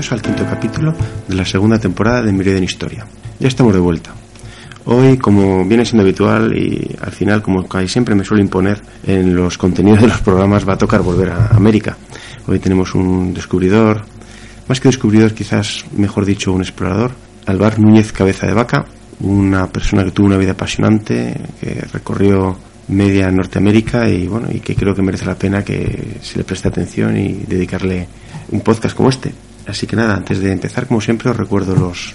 al quinto capítulo de la segunda temporada de Meridian Historia. Ya estamos de vuelta. Hoy, como viene siendo habitual y al final, como casi siempre me suelo imponer en los contenidos de los programas, va a tocar volver a América. Hoy tenemos un descubridor, más que descubridor, quizás mejor dicho, un explorador, Alvar Núñez Cabeza de Vaca, una persona que tuvo una vida apasionante, que recorrió media Norteamérica y bueno, y que creo que merece la pena que se le preste atención y dedicarle un podcast como este. Así que nada, antes de empezar, como siempre, os recuerdo los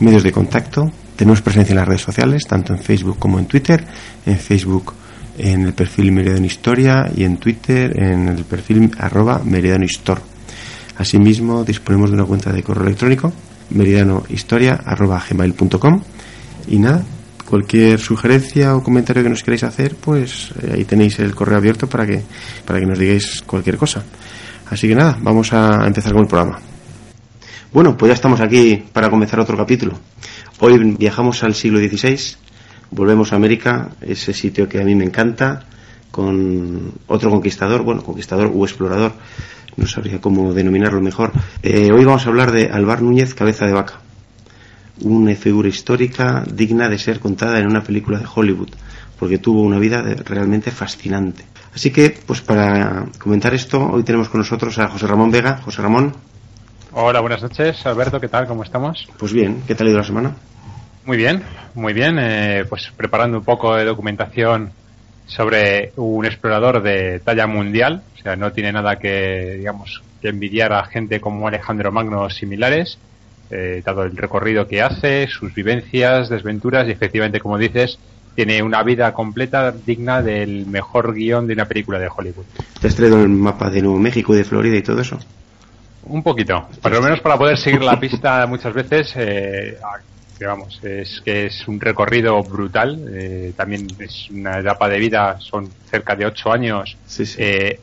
medios de contacto. Tenemos presencia en las redes sociales, tanto en Facebook como en Twitter. En Facebook en el perfil Meridiano Historia y en Twitter en el perfil arroba. Asimismo, disponemos de una cuenta de correo electrónico gmail.com y nada, cualquier sugerencia o comentario que nos queráis hacer, pues eh, ahí tenéis el correo abierto para que, para que nos digáis cualquier cosa. Así que nada, vamos a empezar con el programa. Bueno, pues ya estamos aquí para comenzar otro capítulo. Hoy viajamos al siglo XVI, volvemos a América, ese sitio que a mí me encanta, con otro conquistador, bueno, conquistador o explorador, no sabría cómo denominarlo mejor. Eh, hoy vamos a hablar de Alvar Núñez Cabeza de Vaca una figura histórica digna de ser contada en una película de Hollywood, porque tuvo una vida realmente fascinante. Así que, pues para comentar esto, hoy tenemos con nosotros a José Ramón Vega. José Ramón. Hola, buenas noches. Alberto, ¿qué tal? ¿Cómo estamos? Pues bien, ¿qué tal ha ido la semana? Muy bien, muy bien. Eh, pues preparando un poco de documentación sobre un explorador de talla mundial. O sea, no tiene nada que, digamos, que envidiar a gente como Alejandro Magno o similares eh, dado el recorrido que hace, sus vivencias, desventuras y efectivamente, como dices, tiene una vida completa digna del mejor guion de una película de Hollywood. ¿Te has traído el mapa de Nuevo México y de Florida y todo eso? Un poquito, por lo menos para poder seguir la pista muchas veces. Eh, vamos, es que es un recorrido brutal. Eh, también es una etapa de vida, son cerca de ocho años. Eh,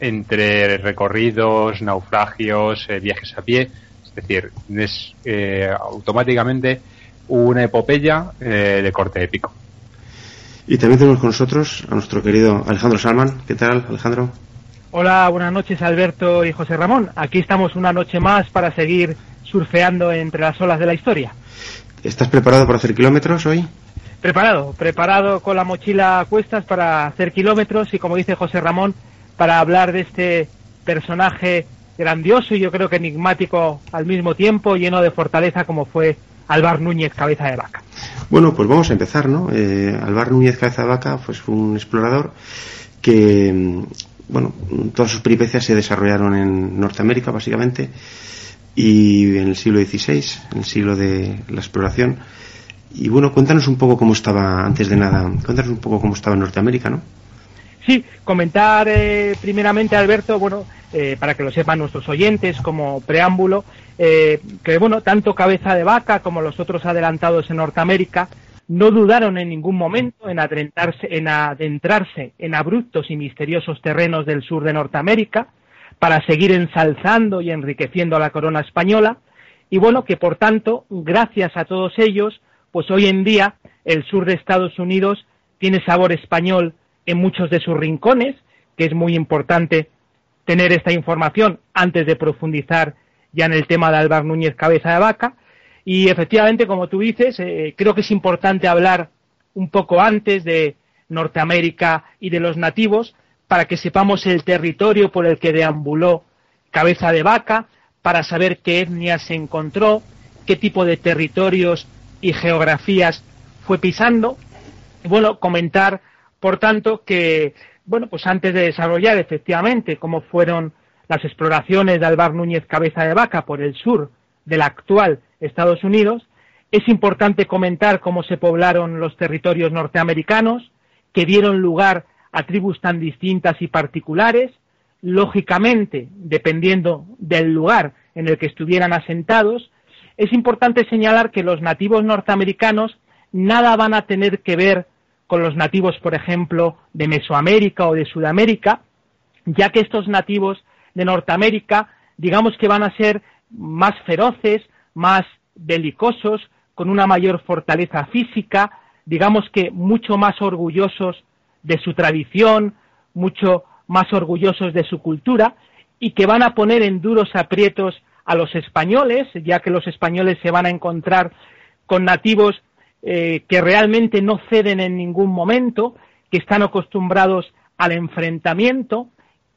entre recorridos, naufragios, viajes a pie es decir, es eh, automáticamente una epopeya eh, de corte épico. Y también tenemos con nosotros a nuestro querido Alejandro Salman. ¿Qué tal, Alejandro? Hola, buenas noches, Alberto y José Ramón. Aquí estamos una noche más para seguir surfeando entre las olas de la historia. ¿Estás preparado para hacer kilómetros hoy? Preparado, preparado con la mochila a cuestas para hacer kilómetros y, como dice José Ramón, para hablar de este personaje grandioso y yo creo que enigmático al mismo tiempo, lleno de fortaleza como fue Alvar Núñez Cabeza de Vaca. Bueno, pues vamos a empezar, ¿no? Eh, Alvar Núñez Cabeza de Vaca pues, fue un explorador que, bueno, todas sus peripecias se desarrollaron en Norteamérica, básicamente, y en el siglo XVI, en el siglo de la exploración. Y bueno, cuéntanos un poco cómo estaba, antes de nada, cuéntanos un poco cómo estaba Norteamérica, ¿no? Sí, comentar eh, primeramente, Alberto, bueno, eh, para que lo sepan nuestros oyentes como preámbulo, eh, que bueno, tanto Cabeza de Vaca como los otros adelantados en Norteamérica no dudaron en ningún momento en adentrarse, en abruptos y misteriosos terrenos del sur de Norteamérica para seguir ensalzando y enriqueciendo a la corona española y bueno, que por tanto, gracias a todos ellos, pues hoy en día el sur de Estados Unidos tiene sabor español en muchos de sus rincones, que es muy importante tener esta información antes de profundizar ya en el tema de Álvaro Núñez Cabeza de Vaca. Y efectivamente, como tú dices, eh, creo que es importante hablar un poco antes de Norteamérica y de los nativos para que sepamos el territorio por el que deambuló Cabeza de Vaca, para saber qué etnias se encontró, qué tipo de territorios y geografías fue pisando. Y bueno, comentar, por tanto, que bueno, pues antes de desarrollar efectivamente cómo fueron las exploraciones de Alvar Núñez Cabeza de Vaca por el sur del actual Estados Unidos, es importante comentar cómo se poblaron los territorios norteamericanos, que dieron lugar a tribus tan distintas y particulares, lógicamente, dependiendo del lugar en el que estuvieran asentados, es importante señalar que los nativos norteamericanos nada van a tener que ver con los nativos, por ejemplo, de Mesoamérica o de Sudamérica, ya que estos nativos de Norteamérica, digamos que van a ser más feroces, más belicosos, con una mayor fortaleza física, digamos que mucho más orgullosos de su tradición, mucho más orgullosos de su cultura, y que van a poner en duros aprietos a los españoles, ya que los españoles se van a encontrar con nativos eh, que realmente no ceden en ningún momento, que están acostumbrados al enfrentamiento,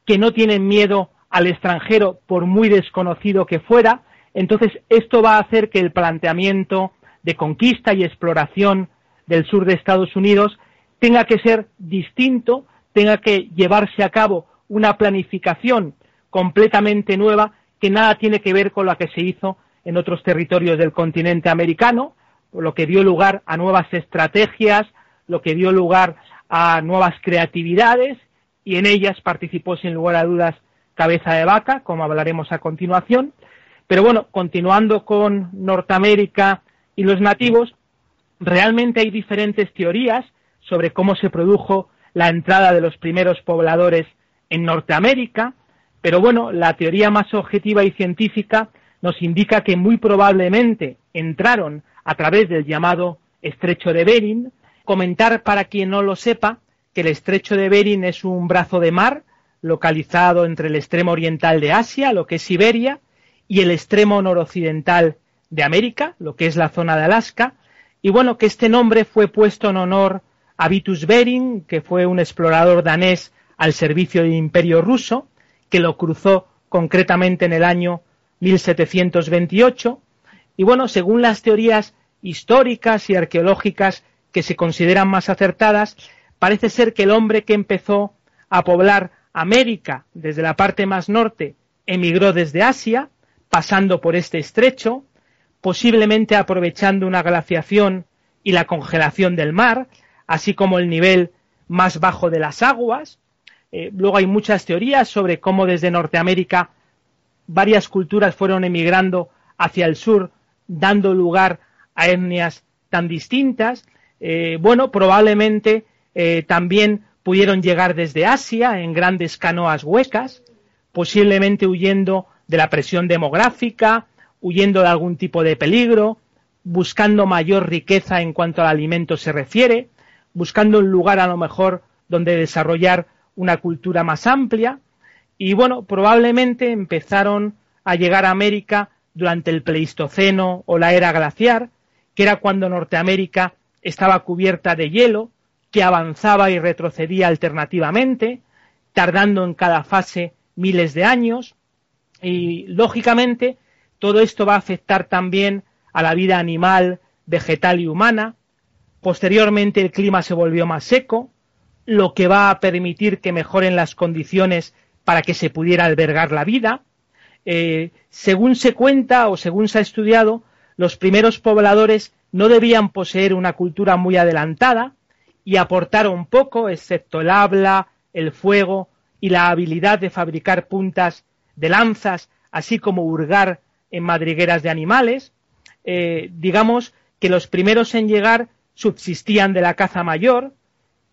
que no tienen miedo al extranjero por muy desconocido que fuera. Entonces, esto va a hacer que el planteamiento de conquista y exploración del sur de Estados Unidos tenga que ser distinto, tenga que llevarse a cabo una planificación completamente nueva que nada tiene que ver con la que se hizo en otros territorios del continente americano, lo que dio lugar a nuevas estrategias, lo que dio lugar a nuevas creatividades y en ellas participó sin lugar a dudas Cabeza de Vaca, como hablaremos a continuación. Pero bueno, continuando con Norteamérica y los nativos, realmente hay diferentes teorías sobre cómo se produjo la entrada de los primeros pobladores en Norteamérica, pero bueno, la teoría más objetiva y científica nos indica que muy probablemente entraron a través del llamado estrecho de Bering. Comentar para quien no lo sepa que el estrecho de Bering es un brazo de mar localizado entre el extremo oriental de Asia, lo que es Siberia, y el extremo noroccidental de América, lo que es la zona de Alaska, y bueno, que este nombre fue puesto en honor a Vitus Bering, que fue un explorador danés al servicio del Imperio ruso, que lo cruzó concretamente en el año 1728. Y bueno, según las teorías históricas y arqueológicas que se consideran más acertadas, parece ser que el hombre que empezó a poblar América desde la parte más norte emigró desde Asia, pasando por este estrecho, posiblemente aprovechando una glaciación y la congelación del mar, así como el nivel más bajo de las aguas. Eh, luego hay muchas teorías sobre cómo desde Norteamérica varias culturas fueron emigrando hacia el sur, dando lugar a etnias tan distintas. Eh, bueno, probablemente eh, también pudieron llegar desde Asia en grandes canoas huecas, posiblemente huyendo de la presión demográfica, huyendo de algún tipo de peligro, buscando mayor riqueza en cuanto al alimento se refiere, buscando un lugar a lo mejor donde desarrollar una cultura más amplia. Y bueno, probablemente empezaron a llegar a América durante el Pleistoceno o la era glaciar, que era cuando Norteamérica estaba cubierta de hielo, que avanzaba y retrocedía alternativamente, tardando en cada fase miles de años. Y lógicamente todo esto va a afectar también a la vida animal, vegetal y humana. Posteriormente el clima se volvió más seco, lo que va a permitir que mejoren las condiciones para que se pudiera albergar la vida. Eh, según se cuenta o según se ha estudiado, los primeros pobladores no debían poseer una cultura muy adelantada y aportaron poco, excepto el habla, el fuego y la habilidad de fabricar puntas de lanzas, así como hurgar en madrigueras de animales. Eh, digamos que los primeros en llegar subsistían de la caza mayor,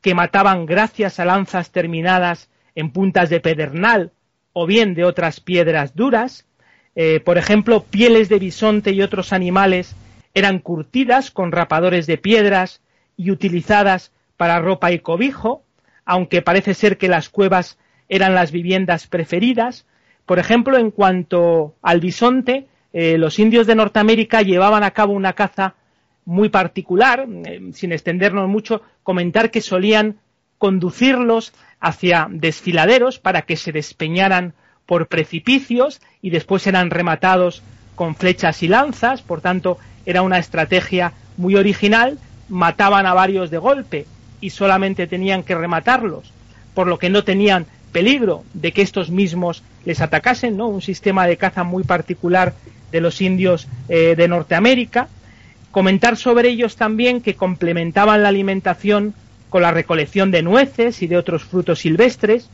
que mataban gracias a lanzas terminadas en puntas de pedernal o bien de otras piedras duras. Eh, por ejemplo, pieles de bisonte y otros animales eran curtidas con rapadores de piedras y utilizadas para ropa y cobijo, aunque parece ser que las cuevas eran las viviendas preferidas, por ejemplo, en cuanto al bisonte, eh, los indios de Norteamérica llevaban a cabo una caza muy particular, eh, sin extendernos mucho, comentar que solían conducirlos hacia desfiladeros para que se despeñaran por precipicios y después eran rematados con flechas y lanzas, por tanto era una estrategia muy original, mataban a varios de golpe y solamente tenían que rematarlos, por lo que no tenían peligro de que estos mismos les atacasen, ¿no? Un sistema de caza muy particular de los indios eh, de Norteamérica. Comentar sobre ellos también que complementaban la alimentación con la recolección de nueces y de otros frutos silvestres.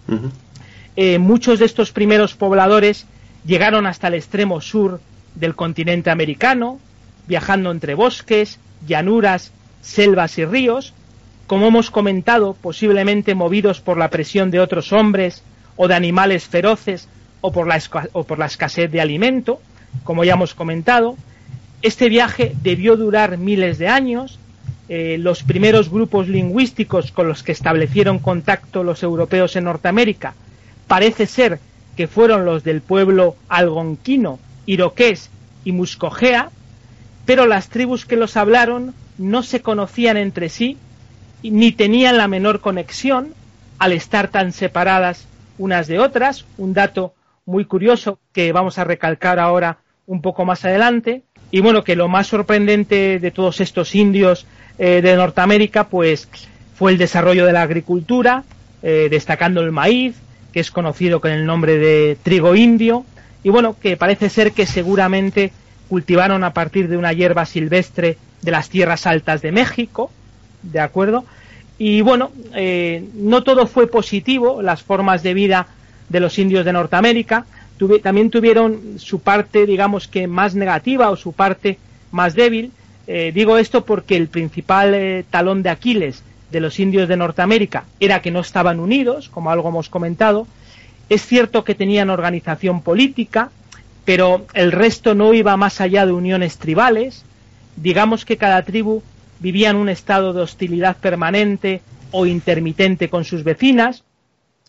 Eh, muchos de estos primeros pobladores llegaron hasta el extremo sur del continente americano, viajando entre bosques, llanuras, selvas y ríos, como hemos comentado, posiblemente movidos por la presión de otros hombres o de animales feroces o por la, o por la escasez de alimento, como ya hemos comentado. Este viaje debió durar miles de años. Eh, los primeros grupos lingüísticos con los que establecieron contacto los europeos en Norteamérica parece ser que fueron los del pueblo algonquino iroqués y muscogea, pero las tribus que los hablaron no se conocían entre sí ni tenían la menor conexión al estar tan separadas unas de otras. Un dato muy curioso que vamos a recalcar ahora un poco más adelante. Y bueno, que lo más sorprendente de todos estos indios eh, de Norteamérica, pues fue el desarrollo de la agricultura, eh, destacando el maíz, que es conocido con el nombre de trigo indio, y bueno, que parece ser que seguramente cultivaron a partir de una hierba silvestre de las tierras altas de México, ¿de acuerdo? Y bueno, eh, no todo fue positivo, las formas de vida de los indios de Norteamérica, también tuvieron su parte, digamos que más negativa o su parte más débil. Eh, digo esto porque el principal eh, talón de Aquiles de los indios de Norteamérica era que no estaban unidos, como algo hemos comentado. Es cierto que tenían organización política, pero el resto no iba más allá de uniones tribales. Digamos que cada tribu vivía en un estado de hostilidad permanente o intermitente con sus vecinas.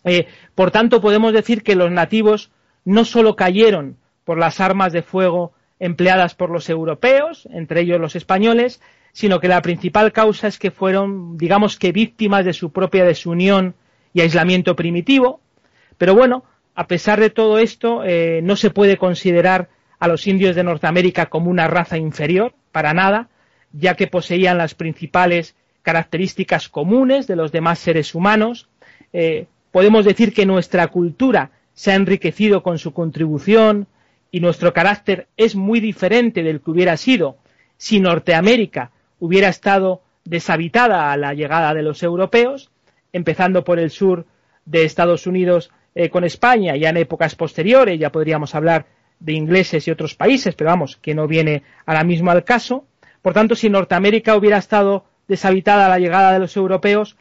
Eh, por tanto, podemos decir que los nativos no solo cayeron por las armas de fuego empleadas por los europeos, entre ellos los españoles, sino que la principal causa es que fueron, digamos que víctimas de su propia desunión y aislamiento primitivo. Pero bueno, a pesar de todo esto, eh, no se puede considerar a los indios de Norteamérica como una raza inferior, para nada, ya que poseían las principales características comunes de los demás seres humanos. Eh, podemos decir que nuestra cultura se ha enriquecido con su contribución y nuestro carácter es muy diferente del que hubiera sido si Norteamérica hubiera estado deshabitada a la llegada de los europeos, empezando por el sur de Estados Unidos eh, con España, ya en épocas posteriores, ya podríamos hablar de ingleses y otros países, pero vamos, que no viene ahora mismo al caso. Por tanto, si Norteamérica hubiera estado deshabitada a la llegada de los europeos,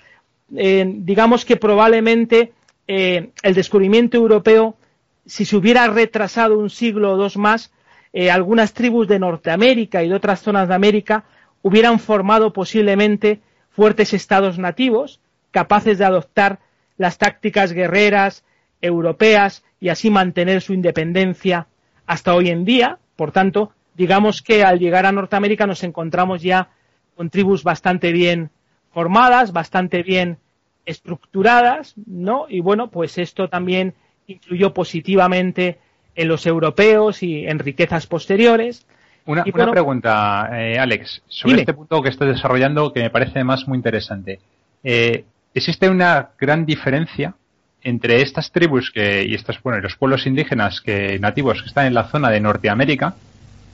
eh, digamos que probablemente eh, el descubrimiento europeo, si se hubiera retrasado un siglo o dos más, eh, algunas tribus de Norteamérica y de otras zonas de América hubieran formado posiblemente fuertes estados nativos capaces de adoptar las tácticas guerreras europeas y así mantener su independencia hasta hoy en día. Por tanto, digamos que al llegar a Norteamérica nos encontramos ya con tribus bastante bien formadas, bastante bien estructuradas, ¿no? Y bueno, pues esto también influyó positivamente en los europeos y en riquezas posteriores. Una, pregunta, eh, Alex, sobre este punto que estás desarrollando que me parece más muy interesante. Eh, ¿Existe una gran diferencia entre estas tribus que, y estos, bueno, los pueblos indígenas que, nativos que están en la zona de Norteamérica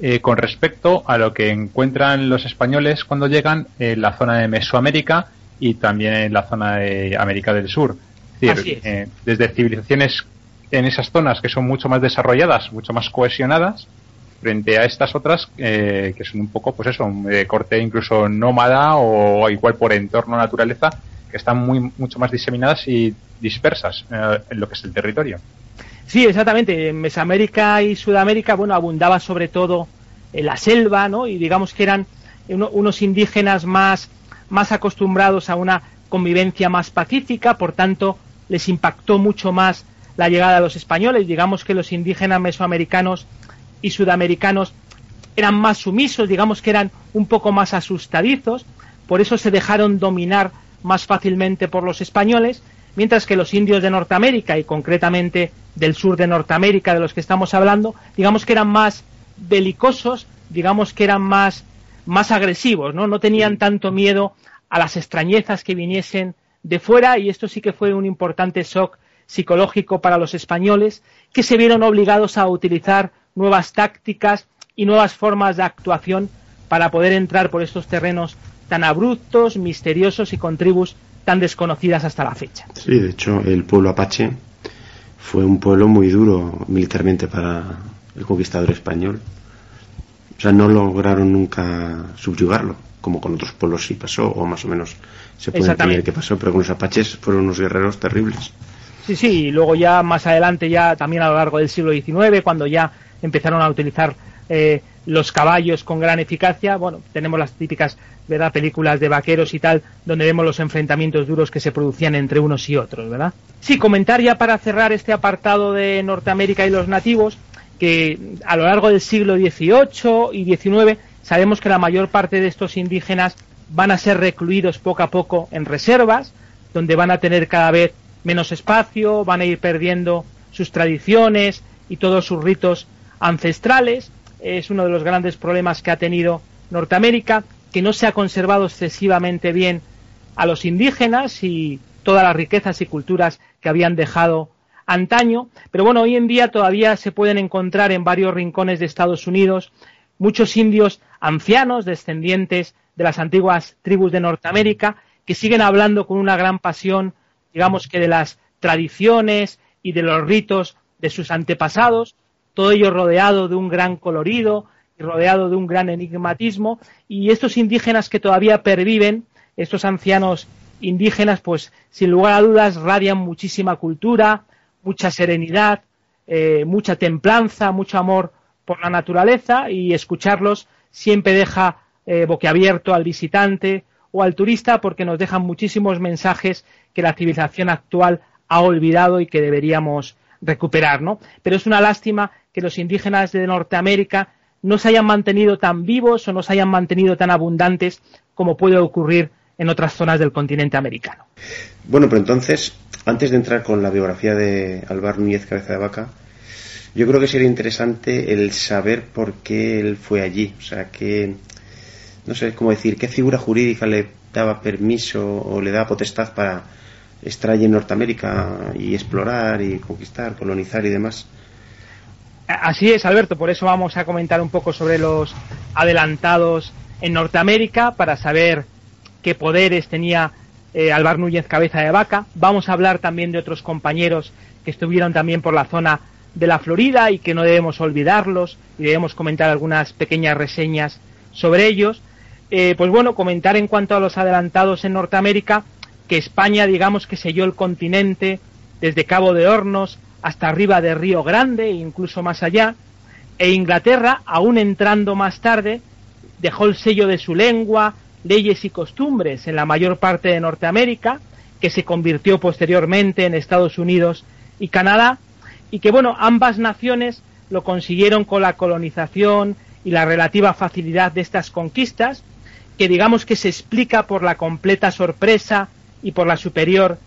eh, con respecto a lo que encuentran los españoles cuando llegan en la zona de Mesoamérica y también en la zona de América del Sur. Es decir, eh, desde civilizaciones en esas zonas que son mucho más desarrolladas, mucho más cohesionadas, frente a estas otras eh, que son un poco, pues eso, de corte incluso nómada o igual por entorno naturaleza, que están muy mucho más diseminadas y dispersas eh, en lo que es el territorio. Sí, exactamente. En Mesoamérica y Sudamérica, bueno, abundaba sobre todo en la selva, ¿no? Y digamos que eran unos indígenas más más acostumbrados a una convivencia más pacífica, por tanto, les impactó mucho más la llegada de los españoles. Digamos que los indígenas mesoamericanos y sudamericanos eran más sumisos, digamos que eran un poco más asustadizos, por eso se dejaron dominar más fácilmente por los españoles, mientras que los indios de Norteamérica y concretamente del sur de Norteamérica de los que estamos hablando, digamos que eran más belicosos, digamos que eran más más agresivos, ¿no? No tenían tanto miedo a las extrañezas que viniesen de fuera y esto sí que fue un importante shock psicológico para los españoles que se vieron obligados a utilizar nuevas tácticas y nuevas formas de actuación para poder entrar por estos terrenos tan abruptos, misteriosos y con tribus tan desconocidas hasta la fecha. Sí, de hecho, el pueblo apache fue un pueblo muy duro militarmente para el conquistador español. O sea, no lograron nunca subyugarlo, como con otros pueblos sí pasó, o más o menos se puede entender que pasó, pero con los apaches fueron unos guerreros terribles. Sí, sí, y luego ya más adelante, ya también a lo largo del siglo XIX, cuando ya empezaron a utilizar eh, los caballos con gran eficacia, bueno, tenemos las típicas ¿verdad? películas de vaqueros y tal, donde vemos los enfrentamientos duros que se producían entre unos y otros, ¿verdad? Sí, comentar ya para cerrar este apartado de Norteamérica y los nativos, que a lo largo del siglo XVIII y XIX sabemos que la mayor parte de estos indígenas van a ser recluidos poco a poco en reservas, donde van a tener cada vez menos espacio, van a ir perdiendo sus tradiciones y todos sus ritos ancestrales. Es uno de los grandes problemas que ha tenido Norteamérica, que no se ha conservado excesivamente bien a los indígenas y todas las riquezas y culturas que habían dejado antaño. Pero bueno, hoy en día todavía se pueden encontrar en varios rincones de Estados Unidos muchos indios ancianos, descendientes de las antiguas tribus de Norteamérica, que siguen hablando con una gran pasión, digamos que de las tradiciones y de los ritos de sus antepasados, todo ello rodeado de un gran colorido y rodeado de un gran enigmatismo, y estos indígenas que todavía perviven, estos ancianos indígenas, pues sin lugar a dudas radian muchísima cultura, mucha serenidad, eh, mucha templanza, mucho amor por la naturaleza y escucharlos siempre deja eh, boquiabierto al visitante o al turista porque nos dejan muchísimos mensajes que la civilización actual ha olvidado y que deberíamos recuperar, ¿no? Pero es una lástima que los indígenas de Norteamérica no se hayan mantenido tan vivos o no se hayan mantenido tan abundantes como puede ocurrir en otras zonas del continente americano. Bueno, pero entonces, antes de entrar con la biografía de Álvaro Núñez Cabeza de Vaca, yo creo que sería interesante el saber por qué él fue allí. O sea, que, no sé cómo decir, qué figura jurídica le daba permiso o le daba potestad para estar allí en Norteamérica y explorar y conquistar, colonizar y demás. Así es, Alberto, por eso vamos a comentar un poco sobre los adelantados en Norteamérica para saber qué poderes tenía eh, Alvar Núñez Cabeza de Vaca. Vamos a hablar también de otros compañeros que estuvieron también por la zona de la Florida y que no debemos olvidarlos y debemos comentar algunas pequeñas reseñas sobre ellos. Eh, pues bueno, comentar en cuanto a los adelantados en Norteamérica que España, digamos que selló el continente desde Cabo de Hornos hasta arriba de Río Grande e incluso más allá, e Inglaterra, aún entrando más tarde, dejó el sello de su lengua, leyes y costumbres en la mayor parte de Norteamérica, que se convirtió posteriormente en Estados Unidos y Canadá, y que bueno, ambas naciones lo consiguieron con la colonización y la relativa facilidad de estas conquistas, que digamos que se explica por la completa sorpresa y por la superior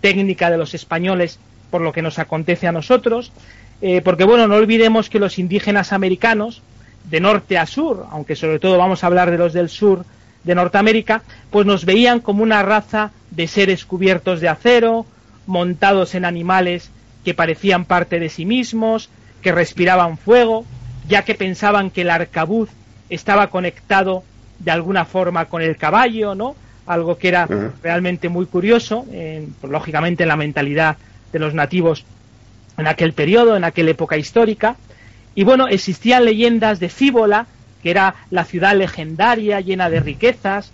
técnica de los españoles por lo que nos acontece a nosotros, eh, porque bueno, no olvidemos que los indígenas americanos, de norte a sur, aunque sobre todo vamos a hablar de los del sur, de Norteamérica, pues nos veían como una raza de seres cubiertos de acero, montados en animales que parecían parte de sí mismos, que respiraban fuego, ya que pensaban que el arcabuz estaba conectado de alguna forma con el caballo, ¿no? Algo que era realmente muy curioso, pues, lógicamente en la mentalidad de los nativos en aquel periodo, en aquella época histórica. Y bueno, existían leyendas de Fíbola, que era la ciudad legendaria llena de riquezas,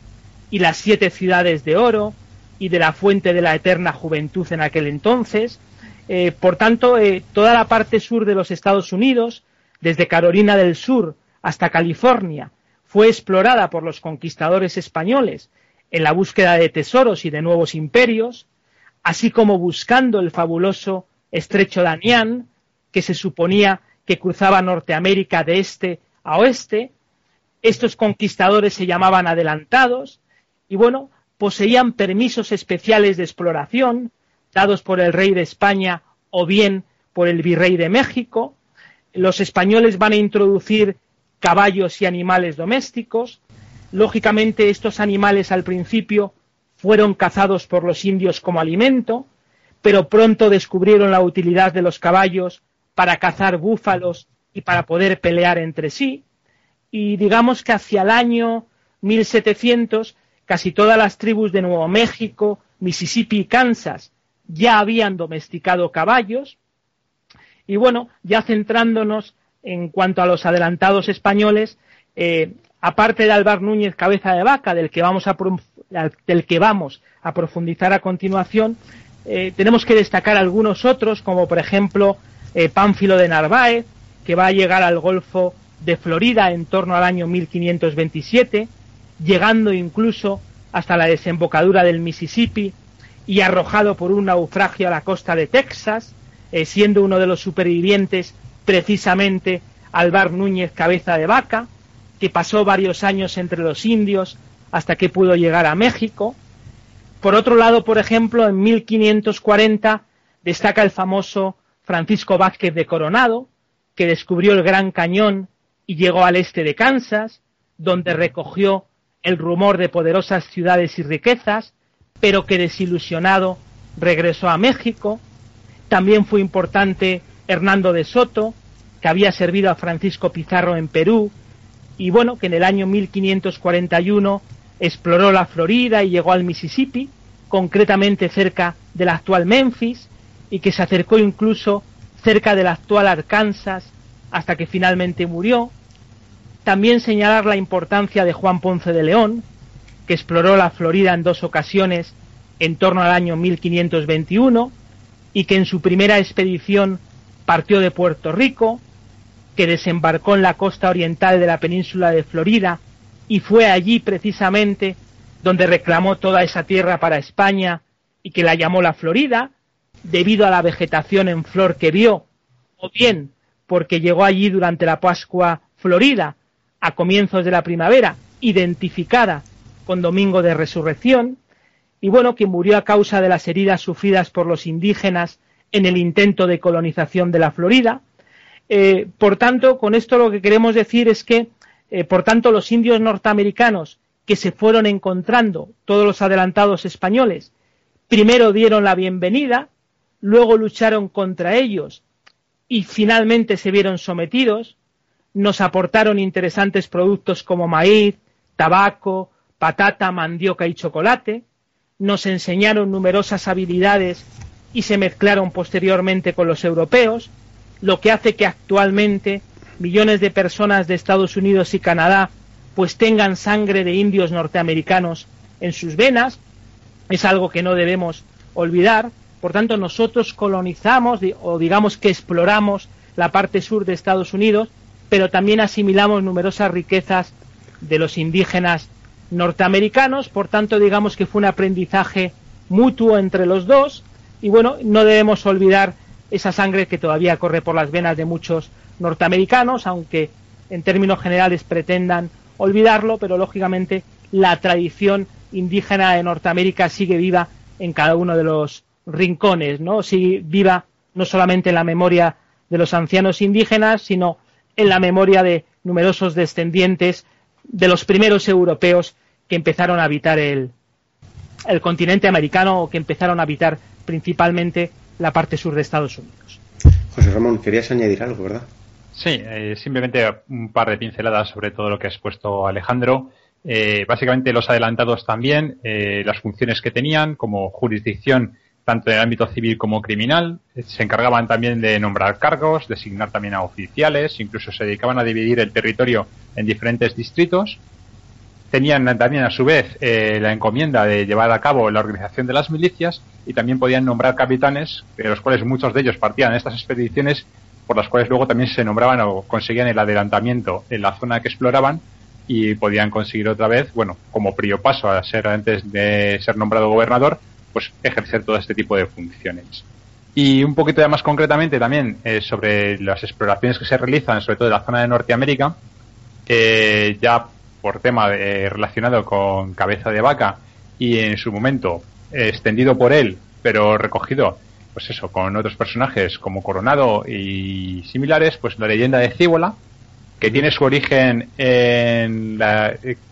y las siete ciudades de oro, y de la fuente de la eterna juventud en aquel entonces. Eh, por tanto, eh, toda la parte sur de los Estados Unidos, desde Carolina del Sur hasta California, fue explorada por los conquistadores españoles en la búsqueda de tesoros y de nuevos imperios, así como buscando el fabuloso estrecho Danián, que se suponía que cruzaba Norteamérica de este a oeste, estos conquistadores se llamaban adelantados y bueno, poseían permisos especiales de exploración dados por el rey de España o bien por el virrey de México. Los españoles van a introducir caballos y animales domésticos. Lógicamente estos animales al principio fueron cazados por los indios como alimento, pero pronto descubrieron la utilidad de los caballos para cazar búfalos y para poder pelear entre sí y digamos que hacia el año 1700 casi todas las tribus de Nuevo México, Mississippi y Kansas ya habían domesticado caballos. Y bueno, ya centrándonos en cuanto a los adelantados españoles, eh, aparte de Álvar Núñez Cabeza de Vaca, del que vamos a, del que vamos a profundizar a continuación, eh, tenemos que destacar algunos otros, como por ejemplo eh, Pánfilo de Narváez, que va a llegar al Golfo de Florida en torno al año 1527, llegando incluso hasta la desembocadura del Mississippi y arrojado por un naufragio a la costa de Texas, eh, siendo uno de los supervivientes precisamente Alvar Núñez Cabeza de Vaca, que pasó varios años entre los indios hasta que pudo llegar a México. Por otro lado, por ejemplo, en 1540 destaca el famoso Francisco Vázquez de Coronado, que descubrió el Gran Cañón y llegó al este de Kansas, donde recogió el rumor de poderosas ciudades y riquezas, pero que desilusionado regresó a México. También fue importante Hernando de Soto, que había servido a Francisco Pizarro en Perú, y bueno, que en el año 1541 exploró la Florida y llegó al Mississippi, concretamente cerca del actual Memphis, y que se acercó incluso cerca del actual Arkansas hasta que finalmente murió. También señalar la importancia de Juan Ponce de León, que exploró la Florida en dos ocasiones en torno al año 1521 y que en su primera expedición partió de Puerto Rico, que desembarcó en la costa oriental de la península de Florida y fue allí precisamente donde reclamó toda esa tierra para España y que la llamó la Florida, debido a la vegetación en flor que vio, o bien porque llegó allí durante la Pascua Florida, a comienzos de la primavera, identificada con Domingo de Resurrección, y bueno, que murió a causa de las heridas sufridas por los indígenas en el intento de colonización de la Florida. Eh, por tanto, con esto lo que queremos decir es que, eh, por tanto, los indios norteamericanos que se fueron encontrando, todos los adelantados españoles, primero dieron la bienvenida, luego lucharon contra ellos y finalmente se vieron sometidos, nos aportaron interesantes productos como maíz, tabaco, patata, mandioca y chocolate, nos enseñaron numerosas habilidades y se mezclaron posteriormente con los europeos, lo que hace que actualmente millones de personas de Estados Unidos y Canadá pues tengan sangre de indios norteamericanos en sus venas, es algo que no debemos olvidar, por tanto, nosotros colonizamos o digamos que exploramos la parte sur de Estados Unidos, pero también asimilamos numerosas riquezas de los indígenas norteamericanos, por tanto, digamos que fue un aprendizaje mutuo entre los dos. Y bueno, no debemos olvidar esa sangre que todavía corre por las venas de muchos norteamericanos, aunque en términos generales pretendan olvidarlo, pero lógicamente la tradición indígena de Norteamérica sigue viva en cada uno de los rincones, ¿no? Si viva no solamente en la memoria de los ancianos indígenas, sino en la memoria de numerosos descendientes de los primeros europeos que empezaron a habitar el, el continente americano o que empezaron a habitar principalmente la parte sur de Estados Unidos. José Ramón, querías añadir algo, ¿verdad? Sí, eh, simplemente un par de pinceladas sobre todo lo que ha expuesto Alejandro. Eh, básicamente los adelantados también, eh, las funciones que tenían como jurisdicción tanto en el ámbito civil como criminal. Se encargaban también de nombrar cargos, designar también a oficiales, incluso se dedicaban a dividir el territorio en diferentes distritos. Tenían también a su vez eh, la encomienda de llevar a cabo la organización de las milicias y también podían nombrar capitanes, de los cuales muchos de ellos partían en estas expediciones, por las cuales luego también se nombraban o conseguían el adelantamiento en la zona que exploraban y podían conseguir otra vez, bueno, como paso a ser antes de ser nombrado gobernador, pues ejercer todo este tipo de funciones. Y un poquito más concretamente también eh, sobre las exploraciones que se realizan, sobre todo en la zona de Norteamérica, eh, ya por tema relacionado con cabeza de vaca y en su momento extendido por él, pero recogido, pues eso, con otros personajes como Coronado y similares, pues la leyenda de Cíbola, que tiene su origen en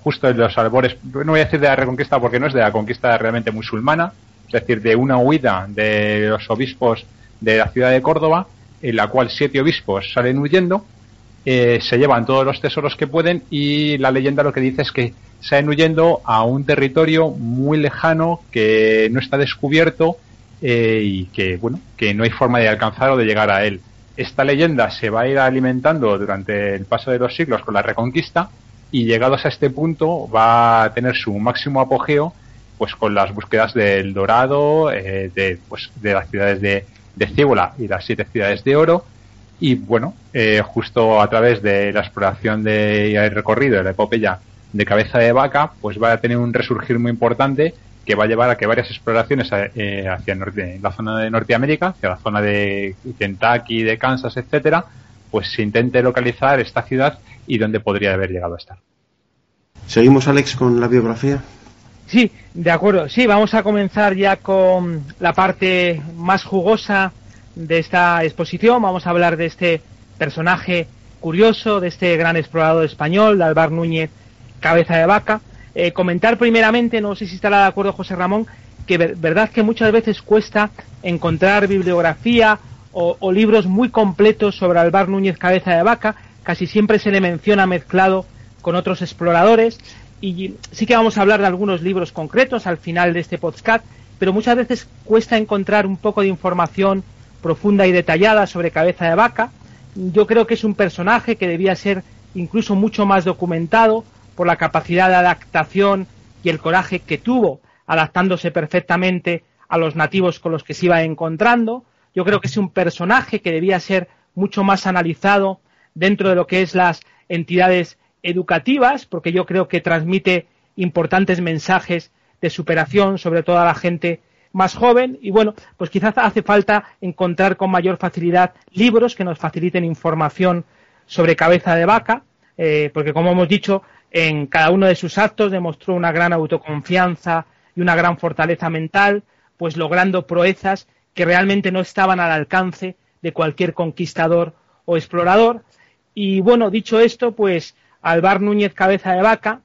justo en los albores, no voy a decir de la reconquista porque no es de la conquista realmente musulmana, es decir, de una huida de los obispos de la ciudad de Córdoba, en la cual siete obispos salen huyendo, eh, se llevan todos los tesoros que pueden y la leyenda lo que dice es que salen huyendo a un territorio muy lejano que no está descubierto eh, y que, bueno, que no hay forma de alcanzar o de llegar a él. Esta leyenda se va a ir alimentando durante el paso de los siglos con la Reconquista y llegados a este punto va a tener su máximo apogeo pues con las búsquedas del dorado, eh, de, pues, de las ciudades de, de Cíbola y las siete ciudades de oro. Y bueno, eh, justo a través de la exploración de, y el recorrido de la epopeya de cabeza de vaca, pues va a tener un resurgir muy importante que va a llevar a que varias exploraciones eh, hacia norte, la zona de Norteamérica, hacia la zona de Kentucky, de Kansas, etcétera, pues se intente localizar esta ciudad y dónde podría haber llegado a estar. ¿Seguimos, Alex, con la biografía? Sí, de acuerdo. Sí, vamos a comenzar ya con la parte más jugosa de esta exposición. Vamos a hablar de este personaje curioso, de este gran explorador español, de Alvar Núñez, cabeza de vaca. Eh, comentar primeramente, no sé si estará de acuerdo José Ramón, que verdad que muchas veces cuesta encontrar bibliografía o, o, libros muy completos sobre Alvar Núñez Cabeza de Vaca, casi siempre se le menciona mezclado con otros exploradores y sí que vamos a hablar de algunos libros concretos al final de este podcast, pero muchas veces cuesta encontrar un poco de información profunda y detallada sobre Cabeza de Vaca. Yo creo que es un personaje que debía ser incluso mucho más documentado por la capacidad de adaptación y el coraje que tuvo adaptándose perfectamente a los nativos con los que se iba encontrando. Yo creo que es un personaje que debía ser mucho más analizado dentro de lo que es las entidades educativas, porque yo creo que transmite importantes mensajes de superación, sobre todo a la gente más joven. Y bueno, pues quizás hace falta encontrar con mayor facilidad libros que nos faciliten información sobre cabeza de vaca, eh, porque como hemos dicho, en cada uno de sus actos demostró una gran autoconfianza y una gran fortaleza mental, pues logrando proezas que realmente no estaban al alcance de cualquier conquistador o explorador. Y bueno, dicho esto, pues Alvar Núñez Cabeza de Vaca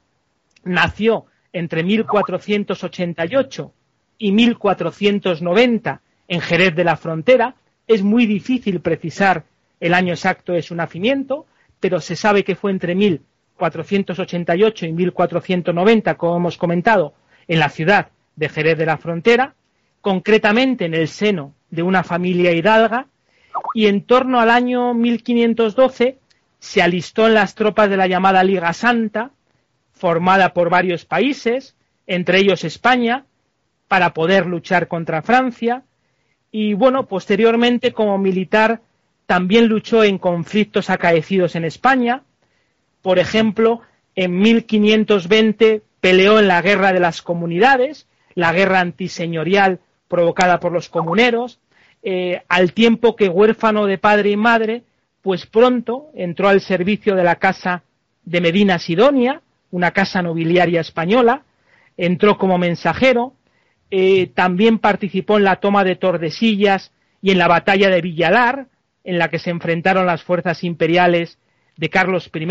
nació entre 1488 y 1490 en Jerez de la Frontera. Es muy difícil precisar el año exacto de su nacimiento, pero se sabe que fue entre 1488 y 1490, como hemos comentado, en la ciudad de Jerez de la Frontera, concretamente en el seno de una familia hidalga, y en torno al año 1512 se alistó en las tropas de la llamada Liga Santa, formada por varios países, entre ellos España, para poder luchar contra Francia, y bueno, posteriormente como militar también luchó en conflictos acaecidos en España, por ejemplo, en 1520 peleó en la Guerra de las Comunidades, la guerra antiseñorial provocada por los comuneros, eh, al tiempo que huérfano de padre y madre, pues pronto entró al servicio de la casa de Medina Sidonia, una casa nobiliaria española, entró como mensajero, eh, también participó en la toma de Tordesillas y en la batalla de Villalar, en la que se enfrentaron las fuerzas imperiales de Carlos I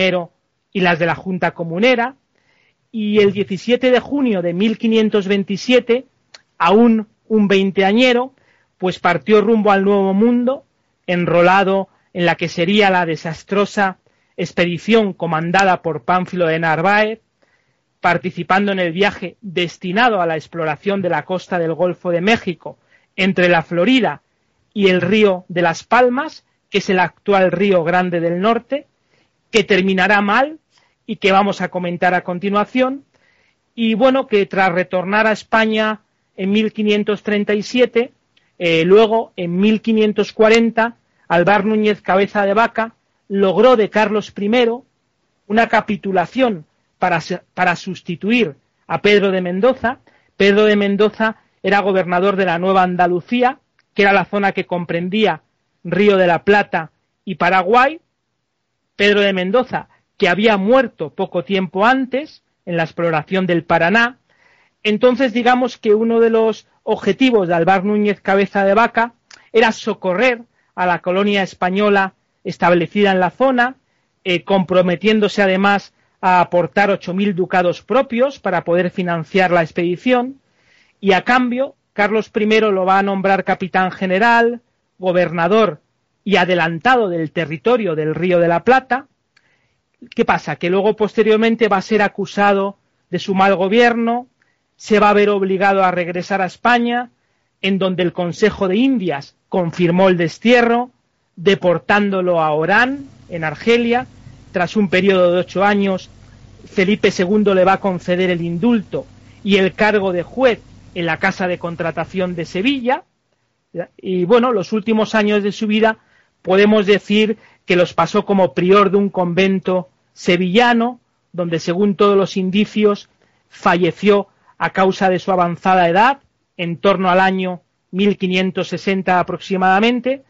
y las de la Junta Comunera, y el 17 de junio de 1527, aún un veinteañero, pues partió rumbo al Nuevo Mundo, enrolado en la que sería la desastrosa expedición comandada por Pánfilo de Narváez, participando en el viaje destinado a la exploración de la costa del Golfo de México entre la Florida y el río de las Palmas, que es el actual río Grande del Norte, que terminará mal y que vamos a comentar a continuación, y bueno, que tras retornar a España en 1537, eh, luego, en 1540, Alvar Núñez Cabeza de Vaca logró de Carlos I una capitulación para, para sustituir a Pedro de Mendoza. Pedro de Mendoza era gobernador de la Nueva Andalucía, que era la zona que comprendía Río de la Plata y Paraguay. Pedro de Mendoza, que había muerto poco tiempo antes en la exploración del Paraná. Entonces, digamos que uno de los objetivos de Alvar Núñez Cabeza de Vaca era socorrer a la colonia española establecida en la zona, eh, comprometiéndose además a aportar 8.000 ducados propios para poder financiar la expedición, y a cambio Carlos I lo va a nombrar capitán general, gobernador y adelantado del territorio del Río de la Plata. ¿Qué pasa? Que luego posteriormente va a ser acusado de su mal gobierno, se va a ver obligado a regresar a España, en donde el Consejo de Indias confirmó el destierro, deportándolo a Orán, en Argelia. Tras un periodo de ocho años, Felipe II le va a conceder el indulto y el cargo de juez en la Casa de Contratación de Sevilla. Y bueno, los últimos años de su vida podemos decir que los pasó como prior de un convento sevillano, donde según todos los indicios falleció a causa de su avanzada edad, en torno al año 1560 aproximadamente.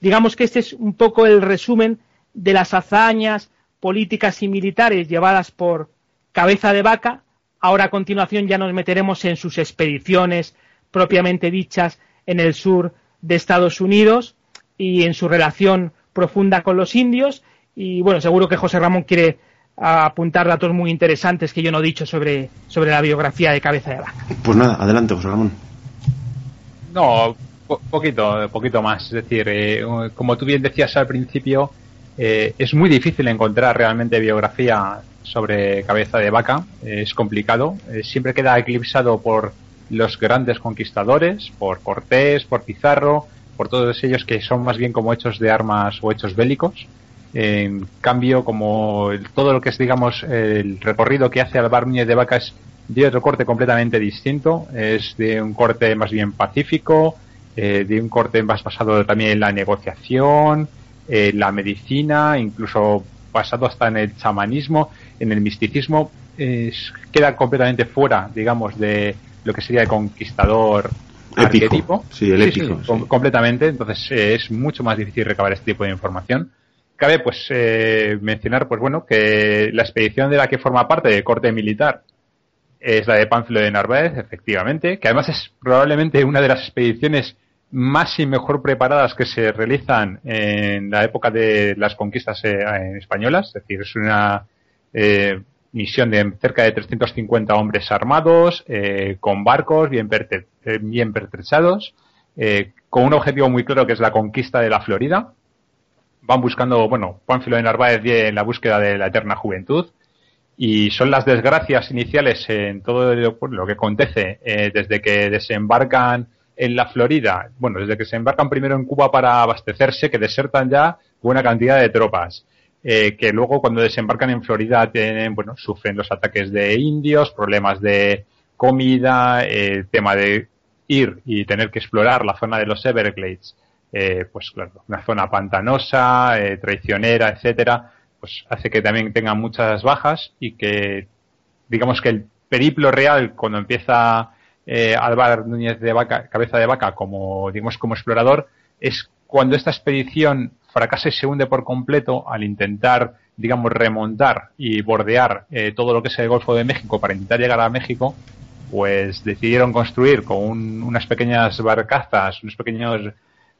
Digamos que este es un poco el resumen de las hazañas políticas y militares llevadas por Cabeza de Vaca, ahora a continuación ya nos meteremos en sus expediciones propiamente dichas en el sur de Estados Unidos y en su relación profunda con los indios. Y bueno, seguro que José Ramón quiere apuntar datos muy interesantes que yo no he dicho sobre, sobre la biografía de Cabeza de Vaca. Pues nada, adelante, José Ramón. No, poquito, poquito más. Es decir, eh, como tú bien decías al principio, eh, es muy difícil encontrar realmente biografía sobre cabeza de vaca. es complicado. Eh, siempre queda eclipsado por los grandes conquistadores, por Cortés, por Pizarro, por todos ellos que son más bien como hechos de armas o hechos bélicos. En cambio, como todo lo que es, digamos, el recorrido que hace Alvar Núñez de Vaca es de otro corte completamente distinto, es de un corte más bien pacífico, eh, de un corte más basado también en la negociación, en la medicina, incluso basado hasta en el chamanismo, en el misticismo, queda completamente fuera, digamos, de lo que sería el conquistador arquetipo. Sí, el épico. completamente. Entonces eh, es mucho más difícil recabar este tipo de información. Cabe pues eh, mencionar, pues bueno, que la expedición de la que forma parte de corte militar es la de Pánfilo de Narváez, efectivamente, que además es probablemente una de las expediciones más y mejor preparadas que se realizan en la época de las conquistas eh, españolas, es decir, es una eh, misión de cerca de 350 hombres armados, eh, con barcos bien, bien pertrechados, con un objetivo muy claro que es la conquista de la Florida. Van buscando, bueno, Pánfilo de Narváez en la búsqueda de la eterna juventud, y son las desgracias iniciales en todo lo que acontece desde que desembarcan en la Florida, bueno, desde que se embarcan primero en Cuba para abastecerse, que desertan ya buena cantidad de tropas. Eh, que luego cuando desembarcan en Florida tienen, bueno, sufren los ataques de indios, problemas de comida, el tema de ir y tener que explorar la zona de los Everglades, eh, pues claro, una zona pantanosa, eh, traicionera, etcétera, pues hace que también tengan muchas bajas y que digamos que el periplo real cuando empieza eh, Álvaro Núñez de Vaca, Cabeza de Vaca, como, digamos, como explorador, es cuando esta expedición fracasa y se hunde por completo al intentar, digamos, remontar y bordear eh, todo lo que es el Golfo de México para intentar llegar a México, pues decidieron construir con unas pequeñas barcazas, unos pequeños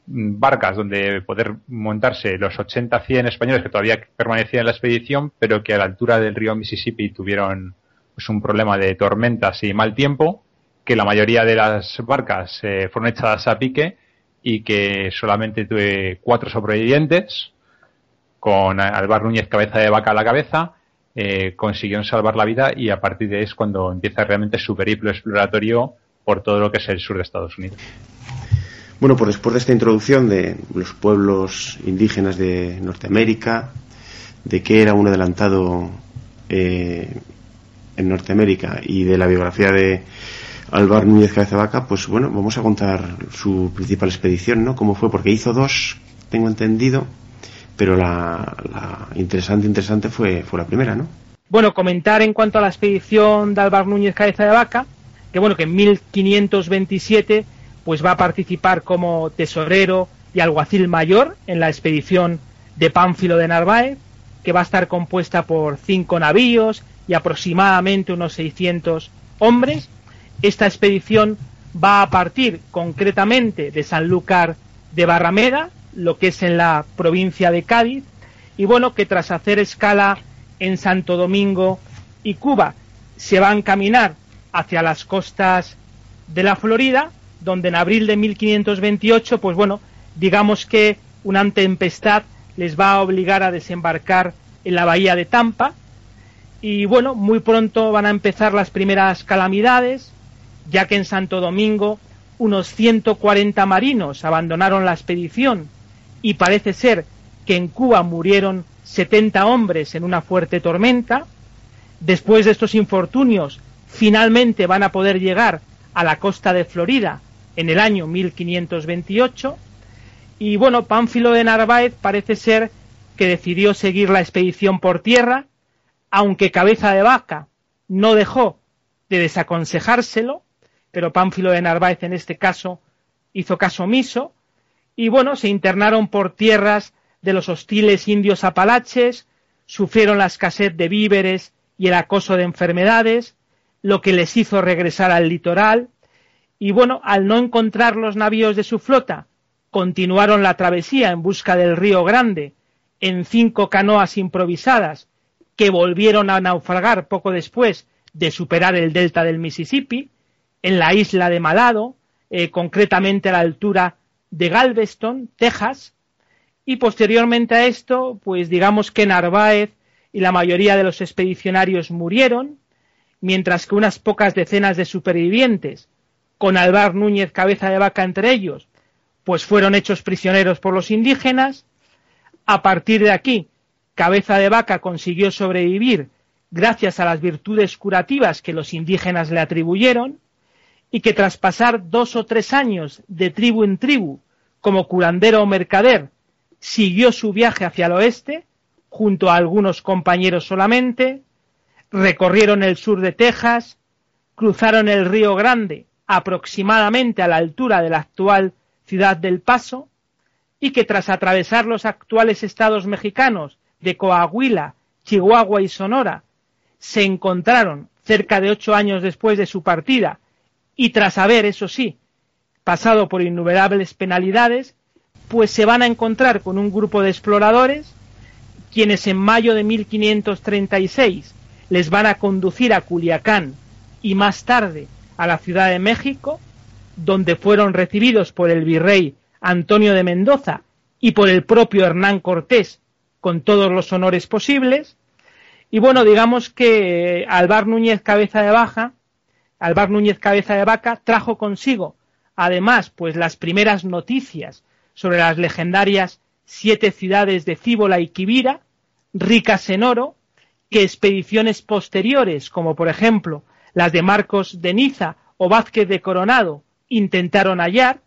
mm, barcas donde poder montarse los 80-100 españoles que todavía permanecían en la expedición, pero que a la altura del río Mississippi tuvieron pues, un problema de tormentas y mal tiempo que la mayoría de las barcas eh, fueron echadas a pique y que solamente tuve cuatro sobrevivientes, con Alvar Núñez cabeza de vaca a la cabeza, eh, consiguieron salvar la vida y a partir de ahí es cuando empieza realmente su periplo exploratorio por todo lo que es el sur de Estados Unidos. Bueno, pues después de esta introducción de los pueblos indígenas de Norteamérica, de que era un adelantado eh, en Norteamérica y de la biografía de Alvar Núñez Cabeza Vaca, pues bueno, vamos a contar su principal expedición, ¿no? Cómo fue, porque hizo dos, tengo entendido, pero la, interesante, interesante fue, fue la primera, ¿no? Bueno, comentar en cuanto a la expedición de Alvar Núñez Cabeza de Vaca, que bueno, que en 1527 pues va a participar como tesorero y alguacil mayor en la expedición de Pánfilo de Narváez, que va a estar compuesta por cinco navíos y aproximadamente unos 600 hombres, esta expedición va a partir concretamente de Sanlúcar de Barrameda, lo que es en la provincia de Cádiz, y bueno, que tras hacer escala en Santo Domingo y Cuba, se va a encaminar hacia las costas de la Florida, donde en abril de 1528, pues bueno, digamos que una tempestad les va a obligar a desembarcar en la bahía de Tampa, y bueno, muy pronto van a empezar las primeras calamidades, ya que en Santo Domingo unos 140 marinos abandonaron la expedición y parece ser que en Cuba murieron 70 hombres en una fuerte tormenta. Después de estos infortunios, finalmente van a poder llegar a la costa de Florida en el año 1528. Y bueno, Pánfilo de Narváez parece ser que decidió seguir la expedición por tierra, aunque Cabeza de Vaca no dejó de desaconsejárselo pero Pánfilo de Narváez en este caso hizo caso omiso y bueno, se internaron por tierras de los hostiles indios apalaches, sufrieron la escasez de víveres y el acoso de enfermedades, lo que les hizo regresar al litoral, y bueno, al no encontrar los navíos de su flota, continuaron la travesía en busca del río Grande en cinco canoas improvisadas que volvieron a naufragar poco después de superar el delta del Mississippi, en la isla de Malado, eh, concretamente a la altura de Galveston, Texas, y posteriormente a esto, pues digamos que Narváez y la mayoría de los expedicionarios murieron, mientras que unas pocas decenas de supervivientes, con Alvar Núñez cabeza de vaca entre ellos, pues fueron hechos prisioneros por los indígenas. A partir de aquí, cabeza de vaca consiguió sobrevivir gracias a las virtudes curativas que los indígenas le atribuyeron, y que tras pasar dos o tres años de tribu en tribu como curandero o mercader, siguió su viaje hacia el oeste, junto a algunos compañeros solamente, recorrieron el sur de Texas, cruzaron el río Grande aproximadamente a la altura de la actual ciudad del Paso, y que tras atravesar los actuales estados mexicanos de Coahuila, Chihuahua y Sonora, se encontraron cerca de ocho años después de su partida y tras haber, eso sí, pasado por innumerables penalidades, pues se van a encontrar con un grupo de exploradores quienes en mayo de 1536 les van a conducir a Culiacán y más tarde a la Ciudad de México, donde fueron recibidos por el virrey Antonio de Mendoza y por el propio Hernán Cortés con todos los honores posibles. Y bueno, digamos que Alvar Núñez Cabeza de Baja Alvar Núñez Cabeza de Vaca trajo consigo, además, pues las primeras noticias sobre las legendarias siete ciudades de Cíbola y Quivira, ricas en oro, que expediciones posteriores, como por ejemplo las de Marcos de Niza o Vázquez de Coronado, intentaron hallar.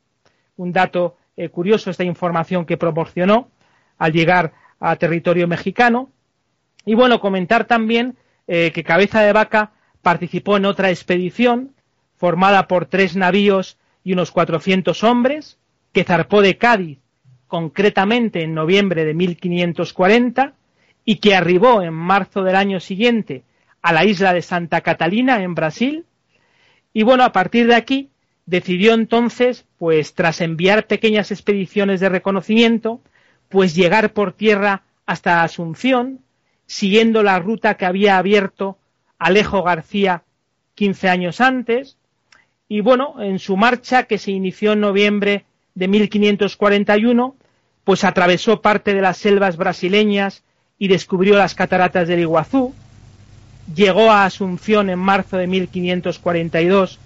Un dato eh, curioso esta información que proporcionó al llegar a territorio mexicano. Y bueno, comentar también eh, que Cabeza de Vaca participó en otra expedición formada por tres navíos y unos 400 hombres, que zarpó de Cádiz concretamente en noviembre de 1540 y que arribó en marzo del año siguiente a la isla de Santa Catalina en Brasil. Y bueno, a partir de aquí decidió entonces, pues tras enviar pequeñas expediciones de reconocimiento, pues llegar por tierra hasta Asunción, siguiendo la ruta que había abierto Alejo García 15 años antes, y bueno, en su marcha que se inició en noviembre de 1541, pues atravesó parte de las selvas brasileñas y descubrió las cataratas del Iguazú, llegó a Asunción en marzo de 1542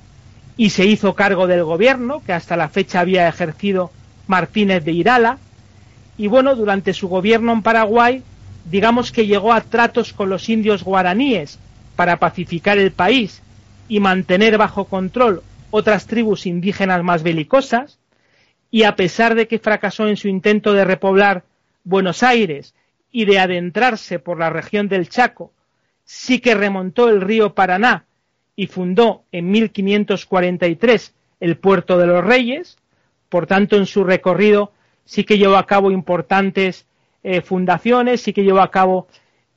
y se hizo cargo del gobierno que hasta la fecha había ejercido Martínez de Irala, y bueno, durante su gobierno en Paraguay, digamos que llegó a tratos con los indios guaraníes, para pacificar el país y mantener bajo control otras tribus indígenas más belicosas, y a pesar de que fracasó en su intento de repoblar Buenos Aires y de adentrarse por la región del Chaco, sí que remontó el río Paraná y fundó en 1543 el puerto de los Reyes, por tanto en su recorrido sí que llevó a cabo importantes eh, fundaciones, sí que llevó a cabo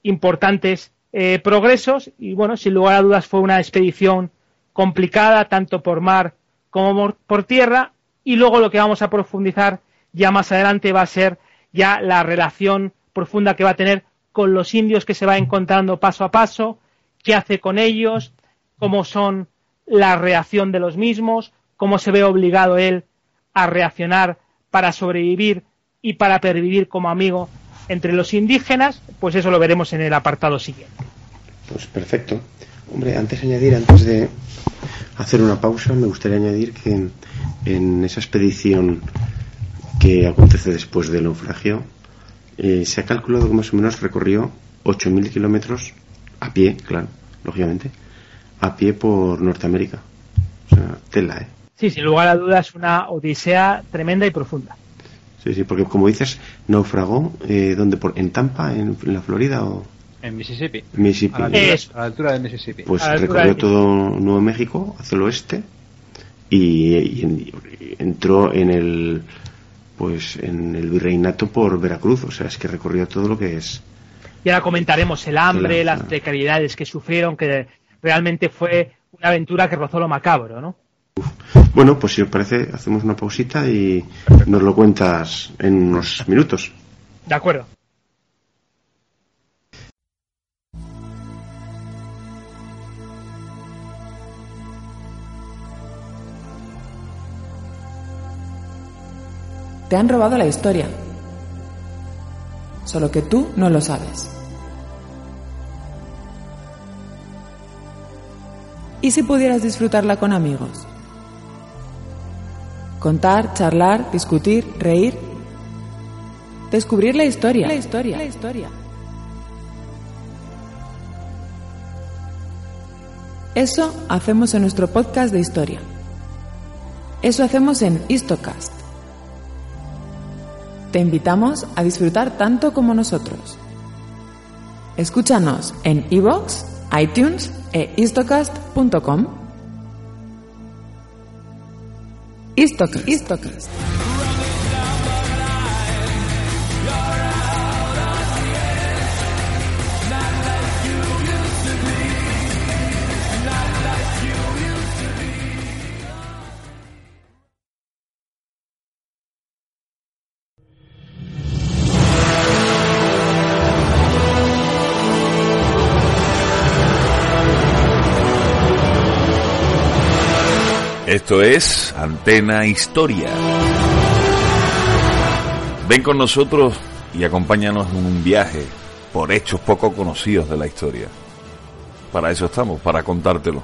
importantes eh, progresos y bueno, sin lugar a dudas fue una expedición complicada tanto por mar como por tierra y luego lo que vamos a profundizar ya más adelante va a ser ya la relación profunda que va a tener con los indios que se va encontrando paso a paso, qué hace con ellos, cómo son la reacción de los mismos, cómo se ve obligado él a reaccionar para sobrevivir y para pervivir como amigo entre los indígenas, pues eso lo veremos en el apartado siguiente. Pues perfecto. Hombre, antes de añadir, antes de hacer una pausa, me gustaría añadir que en, esa expedición que acontece después del naufragio, eh, se ha calculado que más o menos recorrió 8.000 kilómetros a pie, claro, lógicamente, a pie por Norteamérica. O sea, tela, ¿eh? Sí, sin lugar a dudas, una odisea tremenda y profunda. Sí, sí, porque como dices, naufragó, eh, ¿dónde? Por, ¿En Tampa, en, la Florida o...? En Mississippi. Mississippi. A, la altura, de Mississippi. Pues recorrió todo Nuevo México hacia el oeste y, entró en el pues en el virreinato por Veracruz, o sea, es que recorrió todo lo que es. Y ahora comentaremos el hambre, las precariedades que sufrieron, que realmente fue una aventura que rozó lo macabro, ¿no? Bueno, pues si os parece, hacemos una pausita y nos lo cuentas en unos minutos. De acuerdo. Te han robado la historia. Solo que tú no lo sabes. ¿Y si pudieras disfrutarla con amigos? Contar, charlar, discutir, reír. Descubrir la historia. La historia. La historia. Eso hacemos en nuestro podcast de historia. Eso hacemos en Histocast. Te invitamos a disfrutar tanto como nosotros. Escúchanos en iVoox, iTunes e istocast.com. Istocast. Istocast. Esto es Antena Historia. Ven con nosotros y acompáñanos en un viaje por hechos poco conocidos de la historia. Para eso estamos, para contártelo.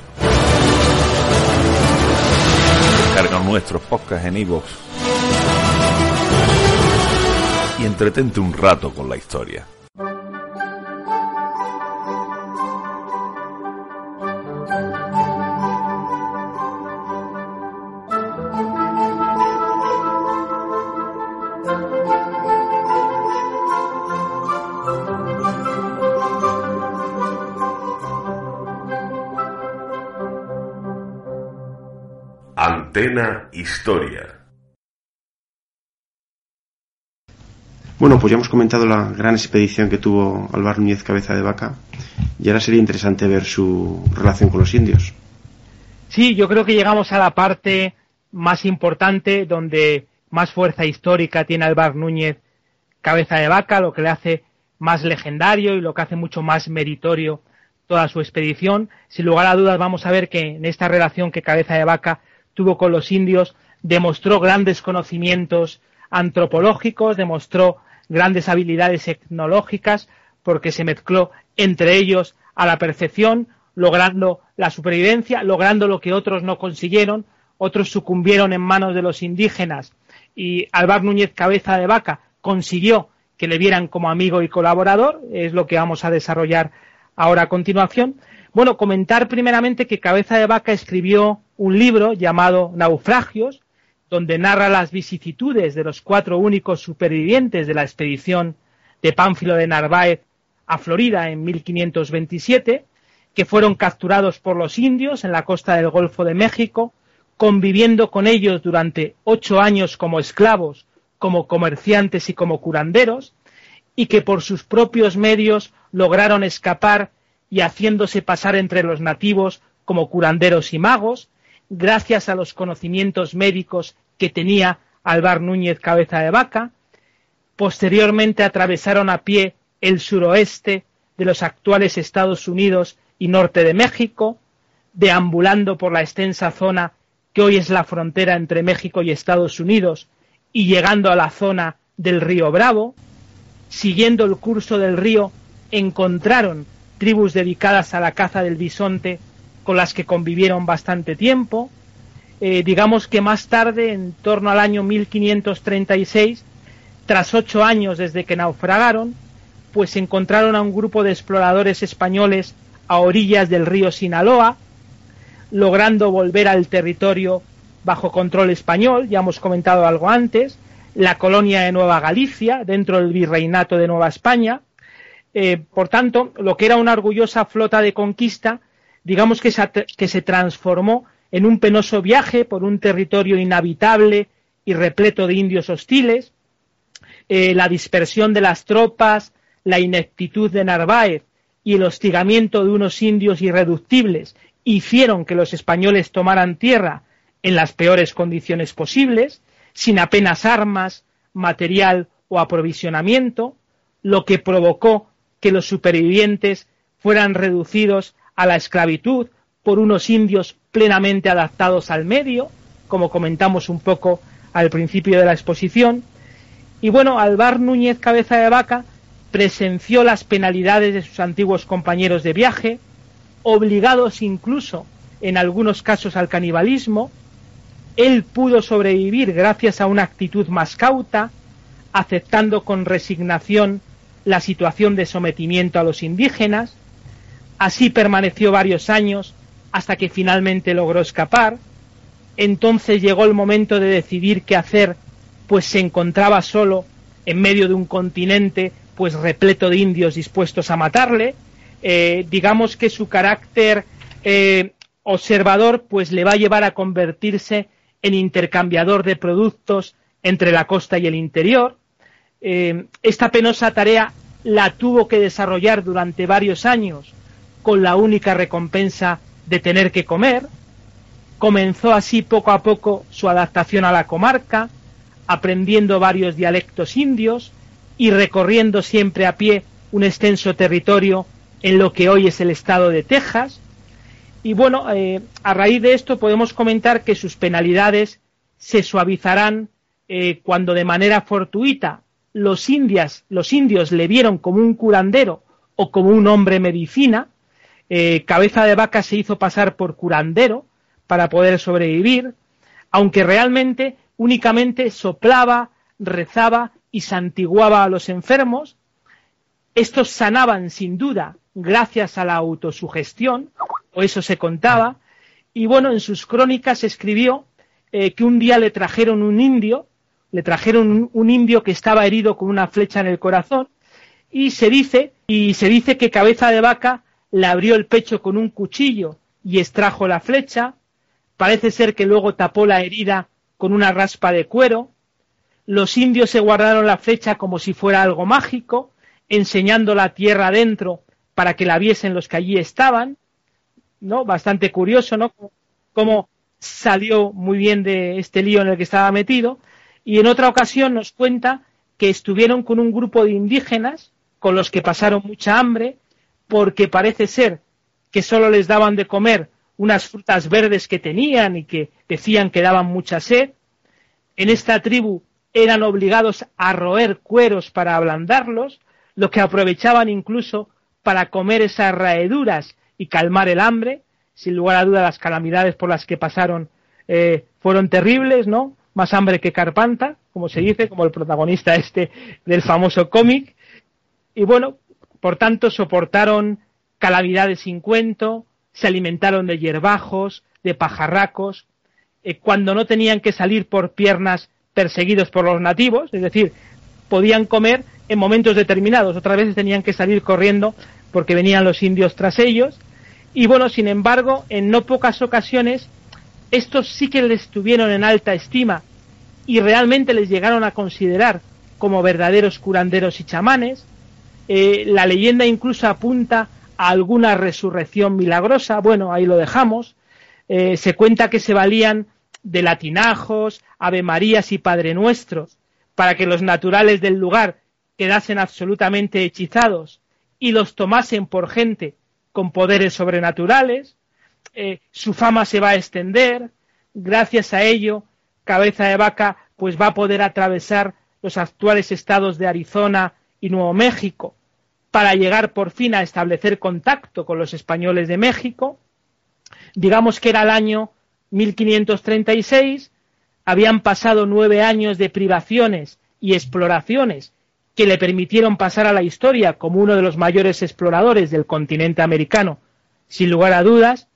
Carga nuestros podcasts en iVoox y entretente un rato con la historia. Antena Historia. Bueno, pues ya hemos comentado la gran expedición que tuvo Álvaro Núñez Cabeza de Vaca y ahora sería interesante ver su relación con los indios. Sí, yo creo que llegamos a la parte más importante donde más fuerza histórica tiene Álvaro Núñez Cabeza de Vaca, lo que le hace más legendario y lo que hace mucho más meritorio toda su expedición. Sin lugar a dudas vamos a ver que en esta relación que Cabeza de Vaca tuvo con los indios, demostró grandes conocimientos antropológicos, demostró grandes habilidades etnológicas, porque se mezcló entre ellos a la perfección, logrando la supervivencia, logrando lo que otros no consiguieron, otros sucumbieron en manos de los indígenas y Alvar Núñez Cabeza de Vaca consiguió que le vieran como amigo y colaborador, es lo que vamos a desarrollar ahora a continuación. Bueno, comentar primeramente que Cabeza de Vaca escribió un libro llamado Naufragios, donde narra las vicisitudes de los cuatro únicos supervivientes de la expedición de Pánfilo de Narváez a Florida en 1527, que fueron capturados por los indios en la costa del Golfo de México, conviviendo con ellos durante ocho años como esclavos, como comerciantes y como curanderos, y que por sus propios medios lograron escapar y haciéndose pasar entre los nativos como curanderos y magos, gracias a los conocimientos médicos que tenía Alvar Núñez Cabeza de Vaca. Posteriormente atravesaron a pie el suroeste de los actuales Estados Unidos y norte de México, deambulando por la extensa zona que hoy es la frontera entre México y Estados Unidos y llegando a la zona del río Bravo. Siguiendo el curso del río, encontraron tribus dedicadas a la caza del bisonte con las que convivieron bastante tiempo. Eh, digamos que más tarde, en torno al año 1536, tras ocho años desde que naufragaron, pues encontraron a un grupo de exploradores españoles a orillas del río Sinaloa, logrando volver al territorio bajo control español, ya hemos comentado algo antes, la colonia de Nueva Galicia, dentro del virreinato de Nueva España, eh, por tanto, lo que era una orgullosa flota de conquista, digamos que se, que se transformó en un penoso viaje por un territorio inhabitable y repleto de indios hostiles, eh, la dispersión de las tropas, la ineptitud de Narváez y el hostigamiento de unos indios irreductibles hicieron que los españoles tomaran tierra en las peores condiciones posibles, sin apenas armas, material o aprovisionamiento, lo que provocó que los supervivientes fueran reducidos a la esclavitud por unos indios plenamente adaptados al medio, como comentamos un poco al principio de la exposición. Y bueno, Alvar Núñez Cabeza de Vaca presenció las penalidades de sus antiguos compañeros de viaje, obligados incluso en algunos casos al canibalismo. Él pudo sobrevivir gracias a una actitud más cauta, aceptando con resignación la situación de sometimiento a los indígenas. Así permaneció varios años hasta que finalmente logró escapar. Entonces llegó el momento de decidir qué hacer, pues se encontraba solo en medio de un continente pues repleto de indios dispuestos a matarle. Eh, digamos que su carácter eh, observador pues le va a llevar a convertirse en intercambiador de productos entre la costa y el interior. Eh, esta penosa tarea la tuvo que desarrollar durante varios años con la única recompensa de tener que comer. Comenzó así poco a poco su adaptación a la comarca, aprendiendo varios dialectos indios y recorriendo siempre a pie un extenso territorio en lo que hoy es el estado de Texas. Y bueno, eh, a raíz de esto podemos comentar que sus penalidades se suavizarán eh, cuando de manera fortuita los, indias, los indios le vieron como un curandero o como un hombre medicina, eh, cabeza de Vaca se hizo pasar por curandero para poder sobrevivir, aunque realmente únicamente soplaba, rezaba y santiguaba a los enfermos. Estos sanaban sin duda gracias a la autosugestión, o eso se contaba, y bueno, en sus crónicas escribió eh, que un día le trajeron un indio, le trajeron un indio que estaba herido con una flecha en el corazón, y se dice, y se dice que cabeza de vaca le abrió el pecho con un cuchillo y extrajo la flecha, parece ser que luego tapó la herida con una raspa de cuero, los indios se guardaron la flecha como si fuera algo mágico, enseñando la tierra adentro para que la viesen los que allí estaban, ¿no? Bastante curioso, ¿no? Cómo salió muy bien de este lío en el que estaba metido. Y en otra ocasión nos cuenta que estuvieron con un grupo de indígenas con los que pasaron mucha hambre porque parece ser que solo les daban de comer unas frutas verdes que tenían y que decían que daban mucha sed. En esta tribu eran obligados a roer cueros para ablandarlos, lo que aprovechaban incluso para comer esas raeduras y calmar el hambre. Sin lugar a duda, las calamidades por las que pasaron eh, fueron terribles, ¿no? Más hambre que Carpanta, como se dice, como el protagonista este del famoso cómic. Y bueno, por tanto, soportaron calamidades sin cuento, se alimentaron de hierbajos, de pajarracos, eh, cuando no tenían que salir por piernas perseguidos por los nativos, es decir, podían comer en momentos determinados, otras veces tenían que salir corriendo porque venían los indios tras ellos, y bueno, sin embargo, en no pocas ocasiones, estos sí que les tuvieron en alta estima y realmente les llegaron a considerar como verdaderos curanderos y chamanes, eh, la leyenda incluso apunta a alguna resurrección milagrosa. Bueno, ahí lo dejamos. Eh, se cuenta que se valían de latinajos, Ave Marías y Padre Nuestros para que los naturales del lugar quedasen absolutamente hechizados y los tomasen por gente con poderes sobrenaturales. Eh, su fama se va a extender. Gracias a ello, Cabeza de Vaca pues va a poder atravesar los actuales estados de Arizona y Nuevo México para llegar por fin a establecer contacto con los españoles de México. Digamos que era el año 1536, habían pasado nueve años de privaciones y exploraciones que le permitieron pasar a la historia como uno de los mayores exploradores del continente americano, sin lugar a dudas.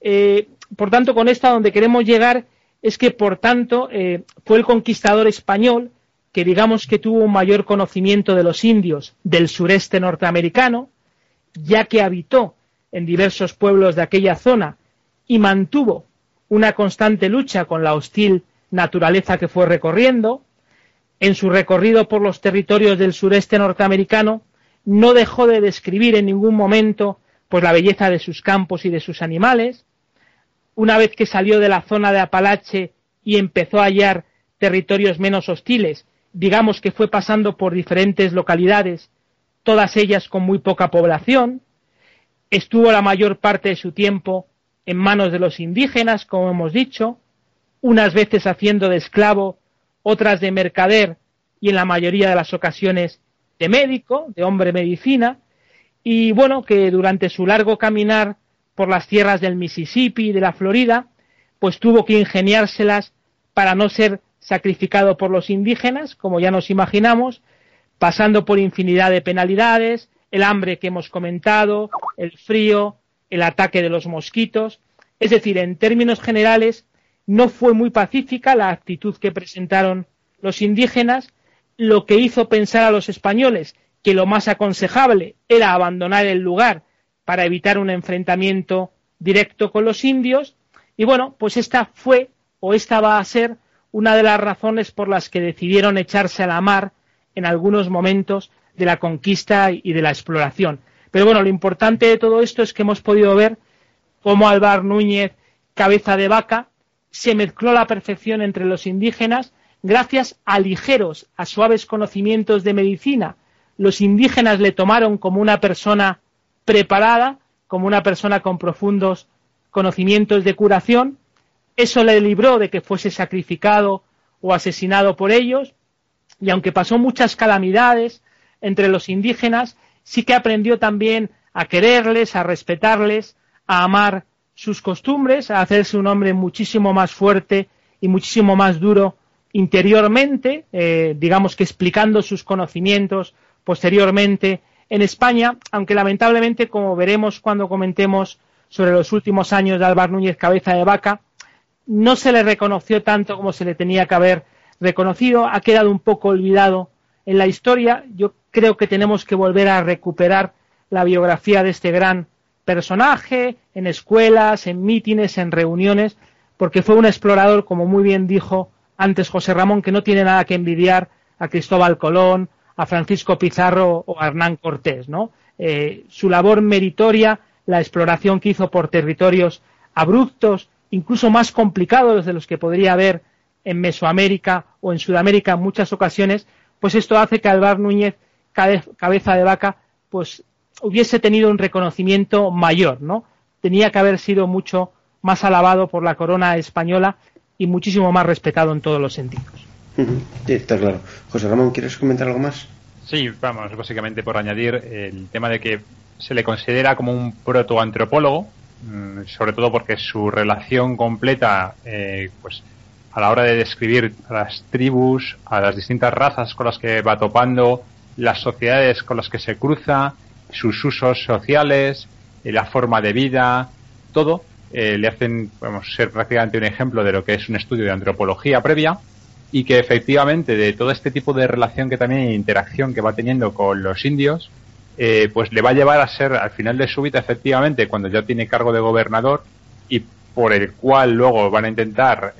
Eh, por tanto, con esto a donde queremos llegar es que, por tanto, eh, fue el conquistador español que digamos que tuvo un mayor conocimiento de los indios del sureste norteamericano, ya que habitó en diversos pueblos de aquella zona y mantuvo una constante lucha con la hostil naturaleza que fue recorriendo. En su recorrido por los territorios del sureste norteamericano, no dejó de describir en ningún momento pues la belleza de sus campos y de sus animales. Una vez que salió de la zona de Apalache y empezó a hallar territorios menos hostiles, digamos que fue pasando por diferentes localidades, todas ellas con muy poca población, estuvo la mayor parte de su tiempo en manos de los indígenas, como hemos dicho, unas veces haciendo de esclavo, otras de mercader y en la mayoría de las ocasiones de médico, de hombre medicina, y bueno, que durante su largo caminar por las tierras del Mississippi y de la Florida, pues tuvo que ingeniárselas para no ser sacrificado por los indígenas, como ya nos imaginamos, pasando por infinidad de penalidades, el hambre que hemos comentado, el frío, el ataque de los mosquitos. Es decir, en términos generales, no fue muy pacífica la actitud que presentaron los indígenas, lo que hizo pensar a los españoles que lo más aconsejable era abandonar el lugar para evitar un enfrentamiento directo con los indios. Y bueno, pues esta fue o esta va a ser una de las razones por las que decidieron echarse a la mar en algunos momentos de la conquista y de la exploración. Pero bueno, lo importante de todo esto es que hemos podido ver cómo Alvar Núñez, cabeza de vaca, se mezcló la perfección entre los indígenas gracias a ligeros, a suaves conocimientos de medicina. Los indígenas le tomaron como una persona preparada, como una persona con profundos conocimientos de curación. Eso le libró de que fuese sacrificado o asesinado por ellos. Y aunque pasó muchas calamidades entre los indígenas, sí que aprendió también a quererles, a respetarles, a amar sus costumbres, a hacerse un hombre muchísimo más fuerte y muchísimo más duro interiormente, eh, digamos que explicando sus conocimientos posteriormente en España, aunque lamentablemente, como veremos cuando comentemos sobre los últimos años de Álvaro Núñez Cabeza de Vaca, no se le reconoció tanto como se le tenía que haber reconocido, ha quedado un poco olvidado en la historia. Yo creo que tenemos que volver a recuperar la biografía de este gran personaje en escuelas, en mítines, en reuniones, porque fue un explorador, como muy bien dijo antes José Ramón, que no tiene nada que envidiar a Cristóbal Colón, a Francisco Pizarro o a Hernán Cortés, ¿no? Eh, su labor meritoria, la exploración que hizo por territorios abruptos, incluso más complicados de los que podría haber en Mesoamérica o en Sudamérica en muchas ocasiones, pues esto hace que Alvar Núñez cabeza de vaca, pues hubiese tenido un reconocimiento mayor, ¿no? Tenía que haber sido mucho más alabado por la corona española y muchísimo más respetado en todos los sentidos. Sí, está claro. José Ramón, ¿quieres comentar algo más? Sí, vamos, básicamente por añadir el tema de que se le considera como un protoantropólogo, mm, sobre todo porque su relación completa, eh, pues a la hora de describir a las tribus, a las distintas razas con las que va topando, las sociedades con las que se cruza, sus usos sociales, eh, la forma de vida, todo, eh, le hacen ser prácticamente un ejemplo de lo que es un estudio de antropología previa y que efectivamente de todo este tipo de relación que también interacción que va teniendo con los indios, eh, pues le va a llevar a ser al final de su vida efectivamente cuando ya tiene cargo de gobernador y por el cual luego van a intentar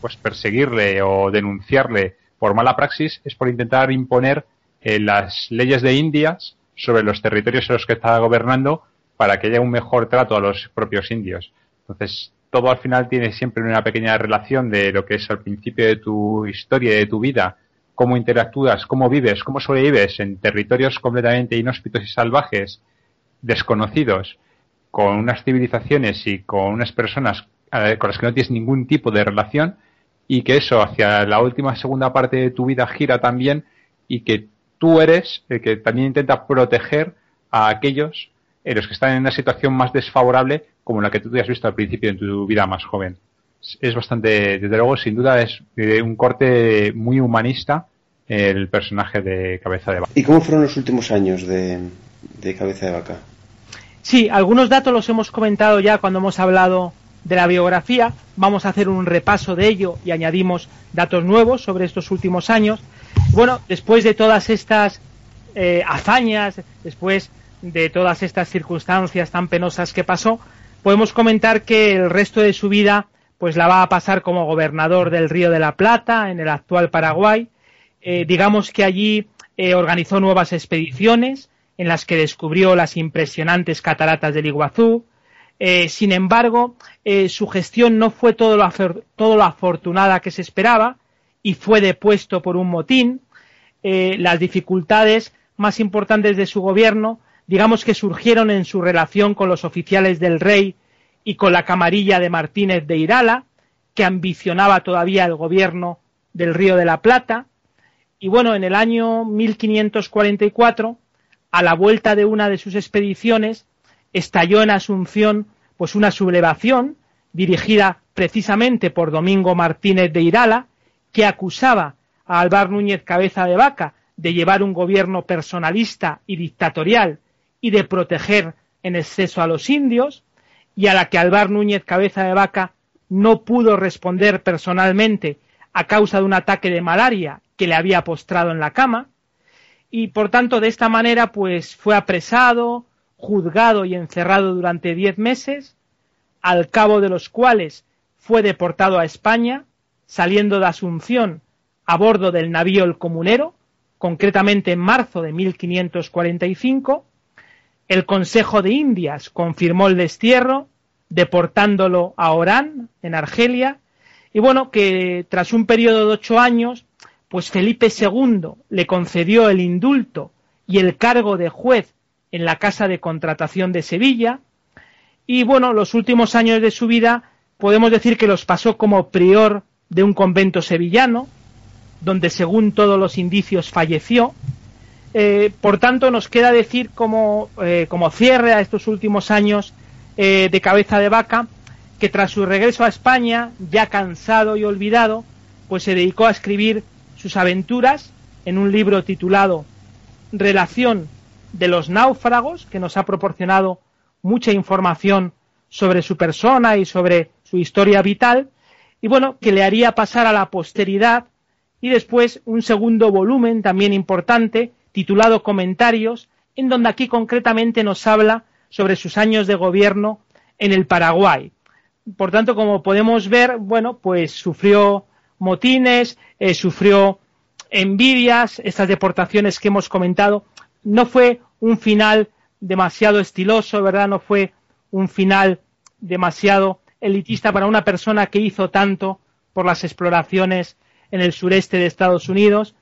pues perseguirle o denunciarle por mala praxis es por intentar imponer las leyes de Indias sobre los territorios en los que está gobernando para que haya un mejor trato a los propios indios. Entonces, todo al final tiene siempre una pequeña relación de lo que es al principio de tu historia, de tu vida, cómo interactúas, cómo vives, cómo sobrevives en territorios completamente inhóspitos y salvajes, desconocidos, con unas civilizaciones y con unas personas eh, con las que no tienes ningún tipo de relación, y que eso hacia la última segunda parte de tu vida gira también, y que tú eres el que también intenta proteger a aquellos en los que están en una situación más desfavorable como la que tú te has visto al principio en tu vida más joven. Es bastante, desde luego, sin duda es de un corte muy humanista el personaje de Cabeza de Vaca. ¿Y cómo fueron los últimos años de, de Cabeza de Vaca? Sí, algunos datos los hemos comentado ya cuando hemos hablado de la biografía. Vamos a hacer un repaso de ello y añadimos datos nuevos sobre estos últimos años. Bueno, después de todas estas eh, hazañas, después de todas estas circunstancias tan penosas que pasó, podemos comentar que el resto de su vida pues la va a pasar como gobernador del Río de la Plata, en el actual Paraguay. Eh, digamos que allí eh, organizó nuevas expediciones en las que descubrió las impresionantes cataratas del Iguazú. Eh, sin embargo, su gestión no fue todo lo, todo lo, afortunada que se esperaba y fue depuesto por un motín. las dificultades más importantes de su gobierno, digamos que surgieron en su relación con los oficiales del rey y con la camarilla de Martínez de Irala, que ambicionaba todavía el gobierno del Río de la Plata. Y bueno, en el año 1544, a la vuelta de una de sus expediciones, estalló en Asunción pues una sublevación dirigida precisamente por Domingo Martínez de Irala, que acusaba a Alvar Núñez Cabeza de Vaca de llevar un gobierno personalista y dictatorial y de proteger en exceso a los indios, y a la que Alvar Núñez Cabeza de Vaca no pudo responder personalmente a causa de un ataque de malaria que le había postrado en la cama. Y por tanto de esta manera pues fue apresado, juzgado y encerrado durante diez meses, al cabo de los cuales fue deportado a España, saliendo de Asunción a bordo del navío El Comunero, concretamente en marzo de 1545, el Consejo de Indias confirmó el destierro, deportándolo a Orán, en Argelia, y bueno, que tras un periodo de ocho años, pues Felipe II le concedió el indulto y el cargo de juez en la Casa de Contratación de Sevilla, y bueno, los últimos años de su vida podemos decir que los pasó como prior de un convento sevillano, donde según todos los indicios falleció, eh, por tanto, nos queda decir como, eh, cierre a estos últimos años eh, de cabeza de vaca, que tras su regreso a España, ya cansado y olvidado, pues se dedicó a escribir sus aventuras en un libro titulado Relación de los náufragos, que nos ha proporcionado mucha información sobre su persona y sobre su historia vital, y bueno, que le haría pasar a la posteridad, y después un segundo volumen también importante, titulado Comentarios, en donde aquí concretamente nos habla sobre sus años de gobierno en el Paraguay. Por tanto, como podemos ver, bueno, pues sufrió motines, eh, sufrió envidias, estas deportaciones que hemos comentado. No fue un final demasiado estiloso, ¿verdad? No fue un final demasiado elitista para una persona que hizo tanto por las exploraciones en el sureste de Estados Unidos,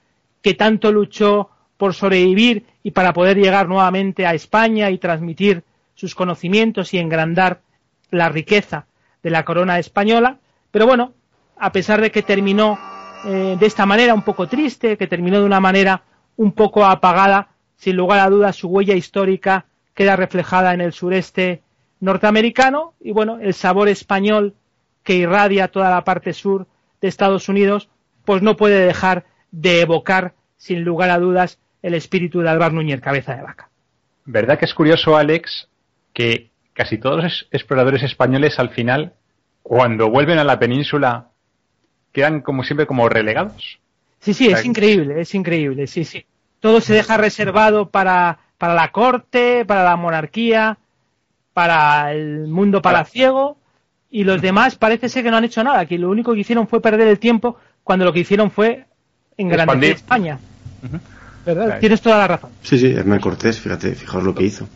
que tanto luchó por sobrevivir y para poder llegar nuevamente a España y transmitir sus conocimientos y engrandar la riqueza de la corona española. Pero bueno, a pesar de que terminó eh, de esta manera un poco triste, que terminó de una manera un poco apagada, sin lugar a dudas su huella histórica queda reflejada en el sureste norteamericano y bueno, el sabor español que irradia toda la parte sur de Estados Unidos, pues no puede dejar de evocar, sin lugar a dudas, el espíritu de Álvaro Núñez Cabeza de Vaca. ¿Verdad que es curioso, Alex, que casi todos los exploradores españoles al final, cuando vuelven a la península, quedan como siempre como relegados? Sí, sí, es increíble, es increíble, sí, sí. Todo se deja reservado para, para la corte, para la monarquía, para el mundo palaciego, y los demás parece ser que no han hecho nada, que lo único que hicieron fue perder el tiempo cuando lo que hicieron fue engrandecer España. ¿Verdad? Tienes toda la razón. Sí, sí, Hernán Cortés, fíjate, fijaos lo que hizo.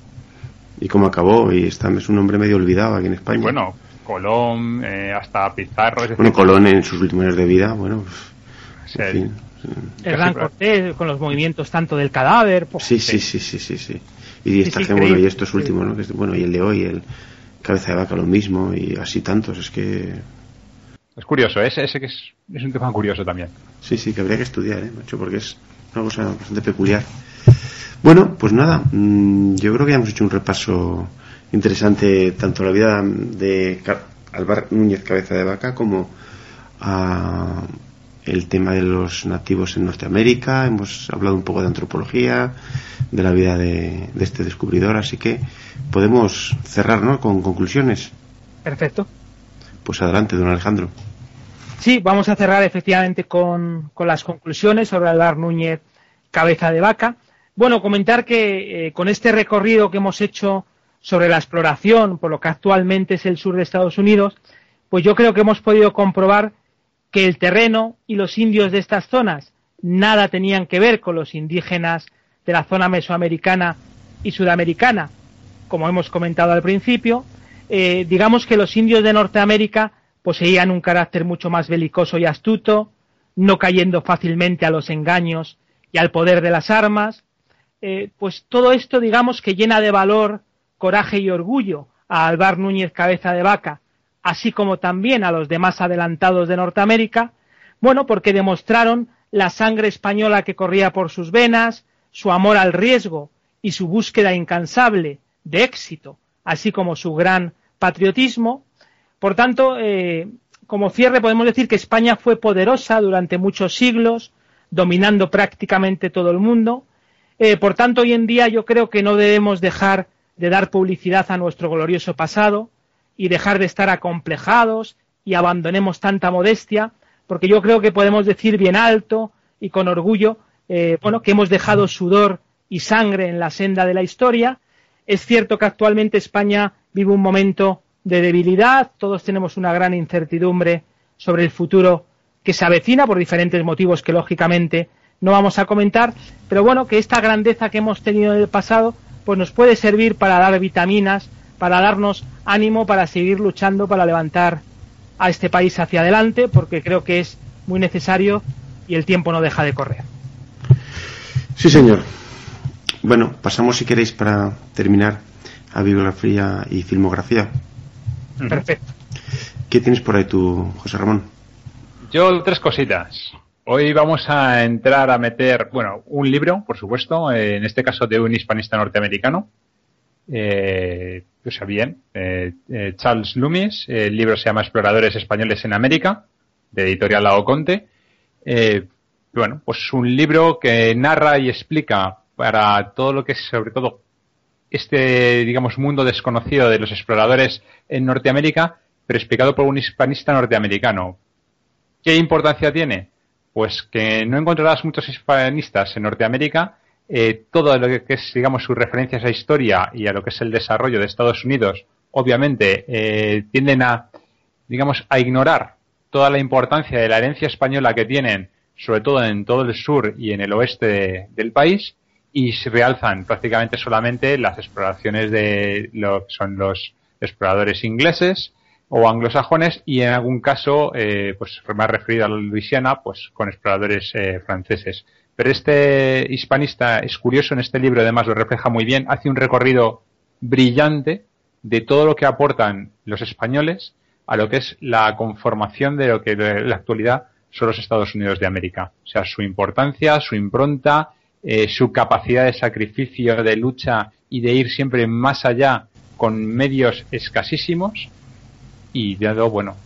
Y cómo acabó, y está, es un hombre medio olvidado aquí en España. Bueno, Colón, eh, hasta Pizarro. bueno, Colón en sus últimos años de vida, bueno, pues, en fin. Hernán Cortés, con los movimientos tanto del cadáver. Pues, sí, sí, sí, sí, sí, sí. Y esta sí, bueno, y estos últimos, ¿no? bueno, y el de hoy, el Cabeza de Vaca lo mismo, y así tantos, es que... Es curioso, ese, ese que es, es un tema curioso también. Sí, sí, que habría que estudiar, ¿eh, macho? Porque es una cosa bastante peculiar. Bueno, pues nada, mm, yo creo que ya hemos hecho un repaso interesante tanto a la vida de Alvar Núñez Cabeza de Vaca como a el tema de los nativos en Norteamérica, hemos hablado un poco de antropología, de la vida de, este descubridor, así que podemos cerrar ¿no? con conclusiones. Perfecto. Pues adelante, don Alejandro. Sí, vamos a cerrar efectivamente con, las conclusiones sobre Alvar Núñez Cabeza de Vaca. Bueno, comentar que eh, con este recorrido que hemos hecho sobre la exploración por lo que actualmente es el sur de Estados Unidos, pues yo creo que hemos podido comprobar que el terreno y los indios de estas zonas nada tenían que ver con los indígenas de la zona mesoamericana y sudamericana, como hemos comentado al principio. Eh, digamos que los indios de Norteamérica poseían un carácter mucho más belicoso y astuto, no cayendo fácilmente a los engaños y al poder de las armas. Eh, pues todo esto, digamos, que llena de valor, coraje y orgullo a Alvar Núñez Cabeza de Vaca, así como también a los demás adelantados de Norteamérica, bueno, porque demostraron la sangre española que corría por sus venas, su amor al riesgo y su búsqueda incansable de éxito, así como su gran patriotismo. Por tanto, eh, como cierre podemos decir que España fue poderosa durante muchos siglos, dominando prácticamente todo el mundo. Eh, por tanto, hoy en día yo creo que no debemos dejar de dar publicidad a nuestro glorioso pasado y dejar de estar acomplejados y abandonemos tanta modestia, porque yo creo que podemos decir bien alto y con orgullo, eh, bueno, que hemos dejado sudor y sangre en la senda de la historia. Es cierto que actualmente España vive un momento de debilidad, todos tenemos una gran incertidumbre sobre el futuro que se avecina por diferentes motivos que lógicamente no vamos a comentar, pero bueno, que esta grandeza que hemos tenido en el pasado pues nos puede servir para dar vitaminas, para darnos ánimo para seguir luchando para levantar a este país hacia adelante, porque creo que es muy necesario y el tiempo no deja de correr. Sí, señor. Bueno, pasamos si queréis para terminar a bibliografía y filmografía. Perfecto. ¿Qué tienes por ahí tú, José Ramón? Yo tres cositas. Hoy vamos a entrar a meter, bueno, un libro, por supuesto, en este caso de un hispanista norteamericano, eh, o sea, bien, eh, eh, Charles Loomis, el libro se llama Exploradores Españoles en América, de editorial Laoconte. Eh, bueno, pues un libro que narra y explica para todo lo que es, sobre todo, este, digamos, mundo desconocido de los exploradores en Norteamérica, pero explicado por un hispanista norteamericano. ¿Qué importancia tiene? Pues que no encontrarás muchos hispanistas en Norteamérica eh, todo lo que es, digamos, sus referencias a historia y a lo que es el desarrollo de Estados Unidos, obviamente, eh, tienden a, digamos, a ignorar toda la importancia de la herencia española que tienen, sobre todo en todo el sur y en el oeste del país, y se realzan prácticamente solamente las exploraciones de lo que son los exploradores ingleses o anglosajones y en algún caso, eh, pues más referido a la Luisiana, pues con exploradores franceses. Pero este hispanista es curioso en este libro, además lo refleja muy bien, hace un recorrido brillante de todo lo que aportan los españoles a lo que es la conformación de lo que en la actualidad son los Estados Unidos de América. O sea, su importancia, su impronta, eh, su capacidad de sacrificio, de lucha y de ir siempre más allá con medios escasísimos y dado, bueno,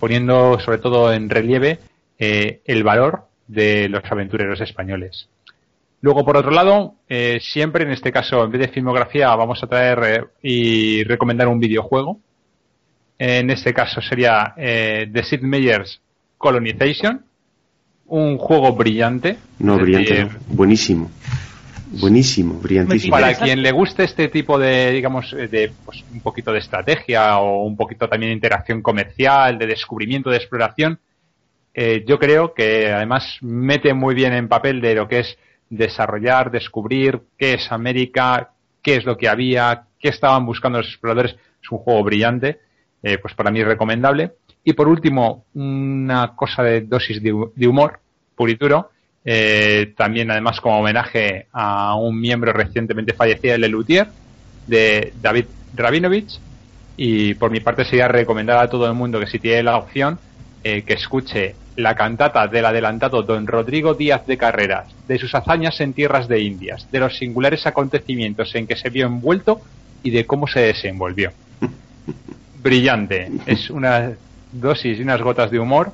poniendo sobre todo en relieve eh, el valor de los aventureros españoles. Luego, por otro lado, eh, siempre en este caso, en vez de filmografía, vamos a traer eh, y recomendar un videojuego. En este caso sería eh, The Sid Meier's Colonization, un juego brillante. No, brillante, buenísimo. Buenísimo, brillantísimo. Para quien le guste este tipo de, digamos, de pues, un poquito de estrategia o un poquito también de interacción comercial, de descubrimiento, de exploración, eh, yo creo que además mete muy bien en papel de lo que es desarrollar, descubrir qué es América, qué es lo que había, qué estaban buscando los exploradores. Es un juego brillante, eh, pues para mí recomendable. Y por último, una cosa de dosis de, humor puro eh, también además como homenaje a un miembro recientemente fallecido, el Lelutier, de David Rabinovich. Y por mi parte sería recomendar a todo el mundo que si tiene la opción, que escuche la cantata del adelantado don Rodrigo Díaz de Carreras, de sus hazañas en tierras de Indias, de los singulares acontecimientos en que se vio envuelto y de cómo se desenvolvió. Brillante, es una dosis y unas gotas de humor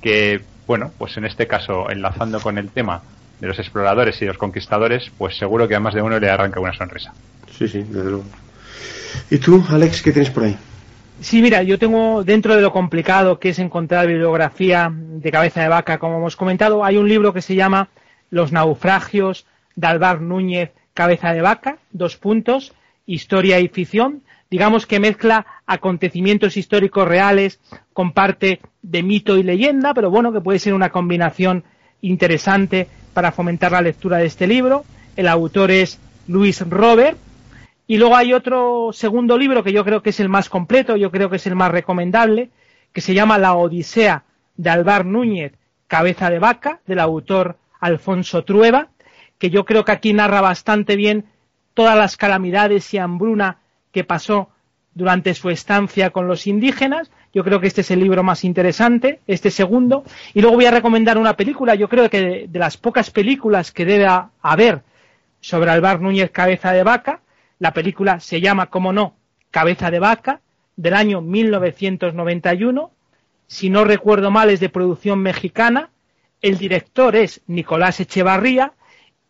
que, bueno, pues en este caso, enlazando con el tema de los exploradores y los conquistadores, pues seguro que a más de uno le arranca una sonrisa. Sí, sí, desde luego. ¿Y tú, Alex, qué tienes por ahí? Sí, mira, yo tengo dentro de lo complicado que es encontrar bibliografía de cabeza de vaca, como hemos comentado, hay un libro que se llama Los naufragios de Alvar Núñez, cabeza de vaca, dos puntos, historia y ficción, digamos que mezcla acontecimientos históricos reales con parte de mito y leyenda, pero bueno, que puede ser una combinación interesante para fomentar la lectura de este libro. El autor es Luis Robert. Y luego hay otro segundo libro que yo creo que es el más completo, yo creo que es el más recomendable, que se llama La Odisea de Alvar Núñez, Cabeza de Vaca, del autor Alfonso Trueba, que yo creo que aquí narra bastante bien todas las calamidades y hambruna que pasó durante su estancia con los indígenas. Yo creo que este es el libro más interesante, este segundo. Y luego voy a recomendar una película, yo creo que de, las pocas películas que debe haber sobre Alvar Núñez Cabeza de Vaca, la película se llama, como no, Cabeza de Vaca, del año 1991. Si no recuerdo mal, es de producción mexicana. El director es Nicolás Echevarría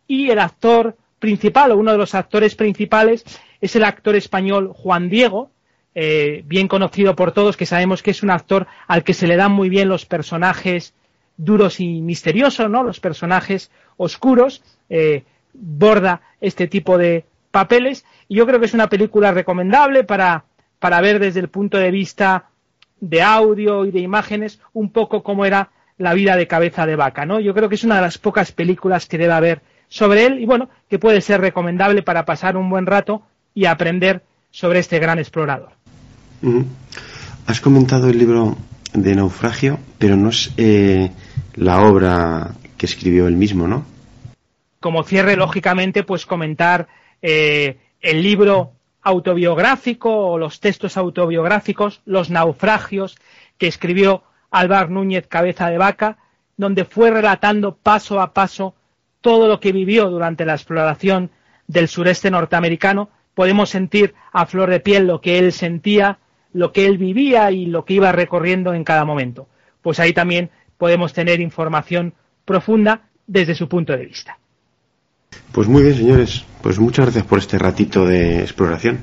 y el actor principal o uno de los actores principales es el actor español Juan Diego, eh, bien conocido por todos, que sabemos que es un actor al que se le dan muy bien los personajes duros y misteriosos, ¿no? Los personajes oscuros, eh, borda este tipo de papeles y yo creo que es una película recomendable para, para ver desde el punto de vista de audio y de imágenes un poco cómo era la vida de cabeza de vaca, ¿no? Yo creo que es una de las pocas películas que debe haber sobre él y bueno, que puede ser recomendable para pasar un buen rato y aprender sobre este gran explorador. Has comentado el libro de Naufragio, pero no es eh, la obra que escribió él mismo, ¿no? Como cierre, lógicamente, pues comentar eh, el libro autobiográfico o los textos autobiográficos, Los naufragios, que escribió Álvaro Núñez Cabeza de Vaca, donde fue relatando paso a paso todo lo que vivió durante la exploración del sureste norteamericano, podemos sentir a flor de piel lo que él sentía, lo que él vivía y lo que iba recorriendo en cada momento. Pues ahí también podemos tener información profunda desde su punto de vista. Pues muy bien, señores. Pues muchas gracias por este ratito de exploración.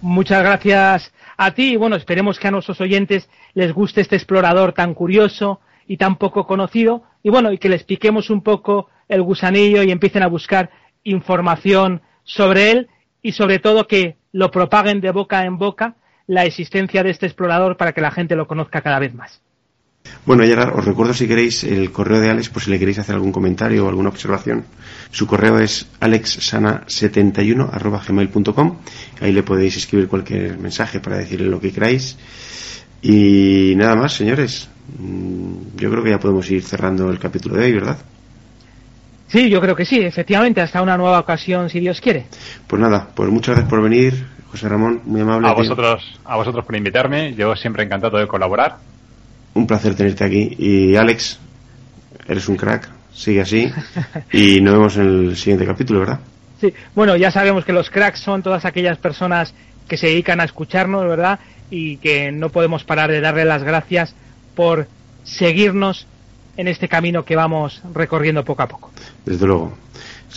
Muchas gracias a ti y bueno, esperemos que a nuestros oyentes les guste este explorador tan curioso y tan poco conocido y bueno, y que les piquemos un poco el gusanillo y empiecen a buscar información sobre él y sobre todo que lo propaguen de boca en boca la existencia de este explorador para que la gente lo conozca cada vez más. Bueno, ahora os recuerdo si queréis el correo de Alex, por si le queréis hacer algún comentario o alguna observación. Su correo es alexsana71.gmail.com. Ahí le podéis escribir cualquier mensaje para decirle lo que queráis. Y nada más, señores. Mm, yo creo que ya podemos ir cerrando el capítulo de hoy, ¿verdad? Sí, yo creo que sí, efectivamente, hasta una nueva ocasión, si Dios quiere. Pues nada, pues muchas gracias por venir, José Ramón, muy amable. A vosotros, a vosotros por invitarme, yo siempre encantado de colaborar. Un placer tenerte aquí. Y Alex, eres un crack, sigue así. y nos vemos en el siguiente capítulo, ¿verdad? Sí, bueno, ya sabemos que los cracks son todas aquellas personas que se dedican a escucharnos, ¿verdad? Y que no podemos parar de darle las gracias por seguirnos en este camino que vamos recorriendo poco a poco. Desde luego.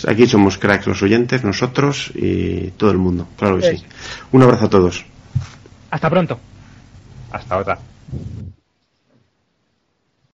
Aquí somos cracks los oyentes, nosotros y todo el mundo, claro que sí. Un abrazo a todos. Hasta pronto. Hasta otra.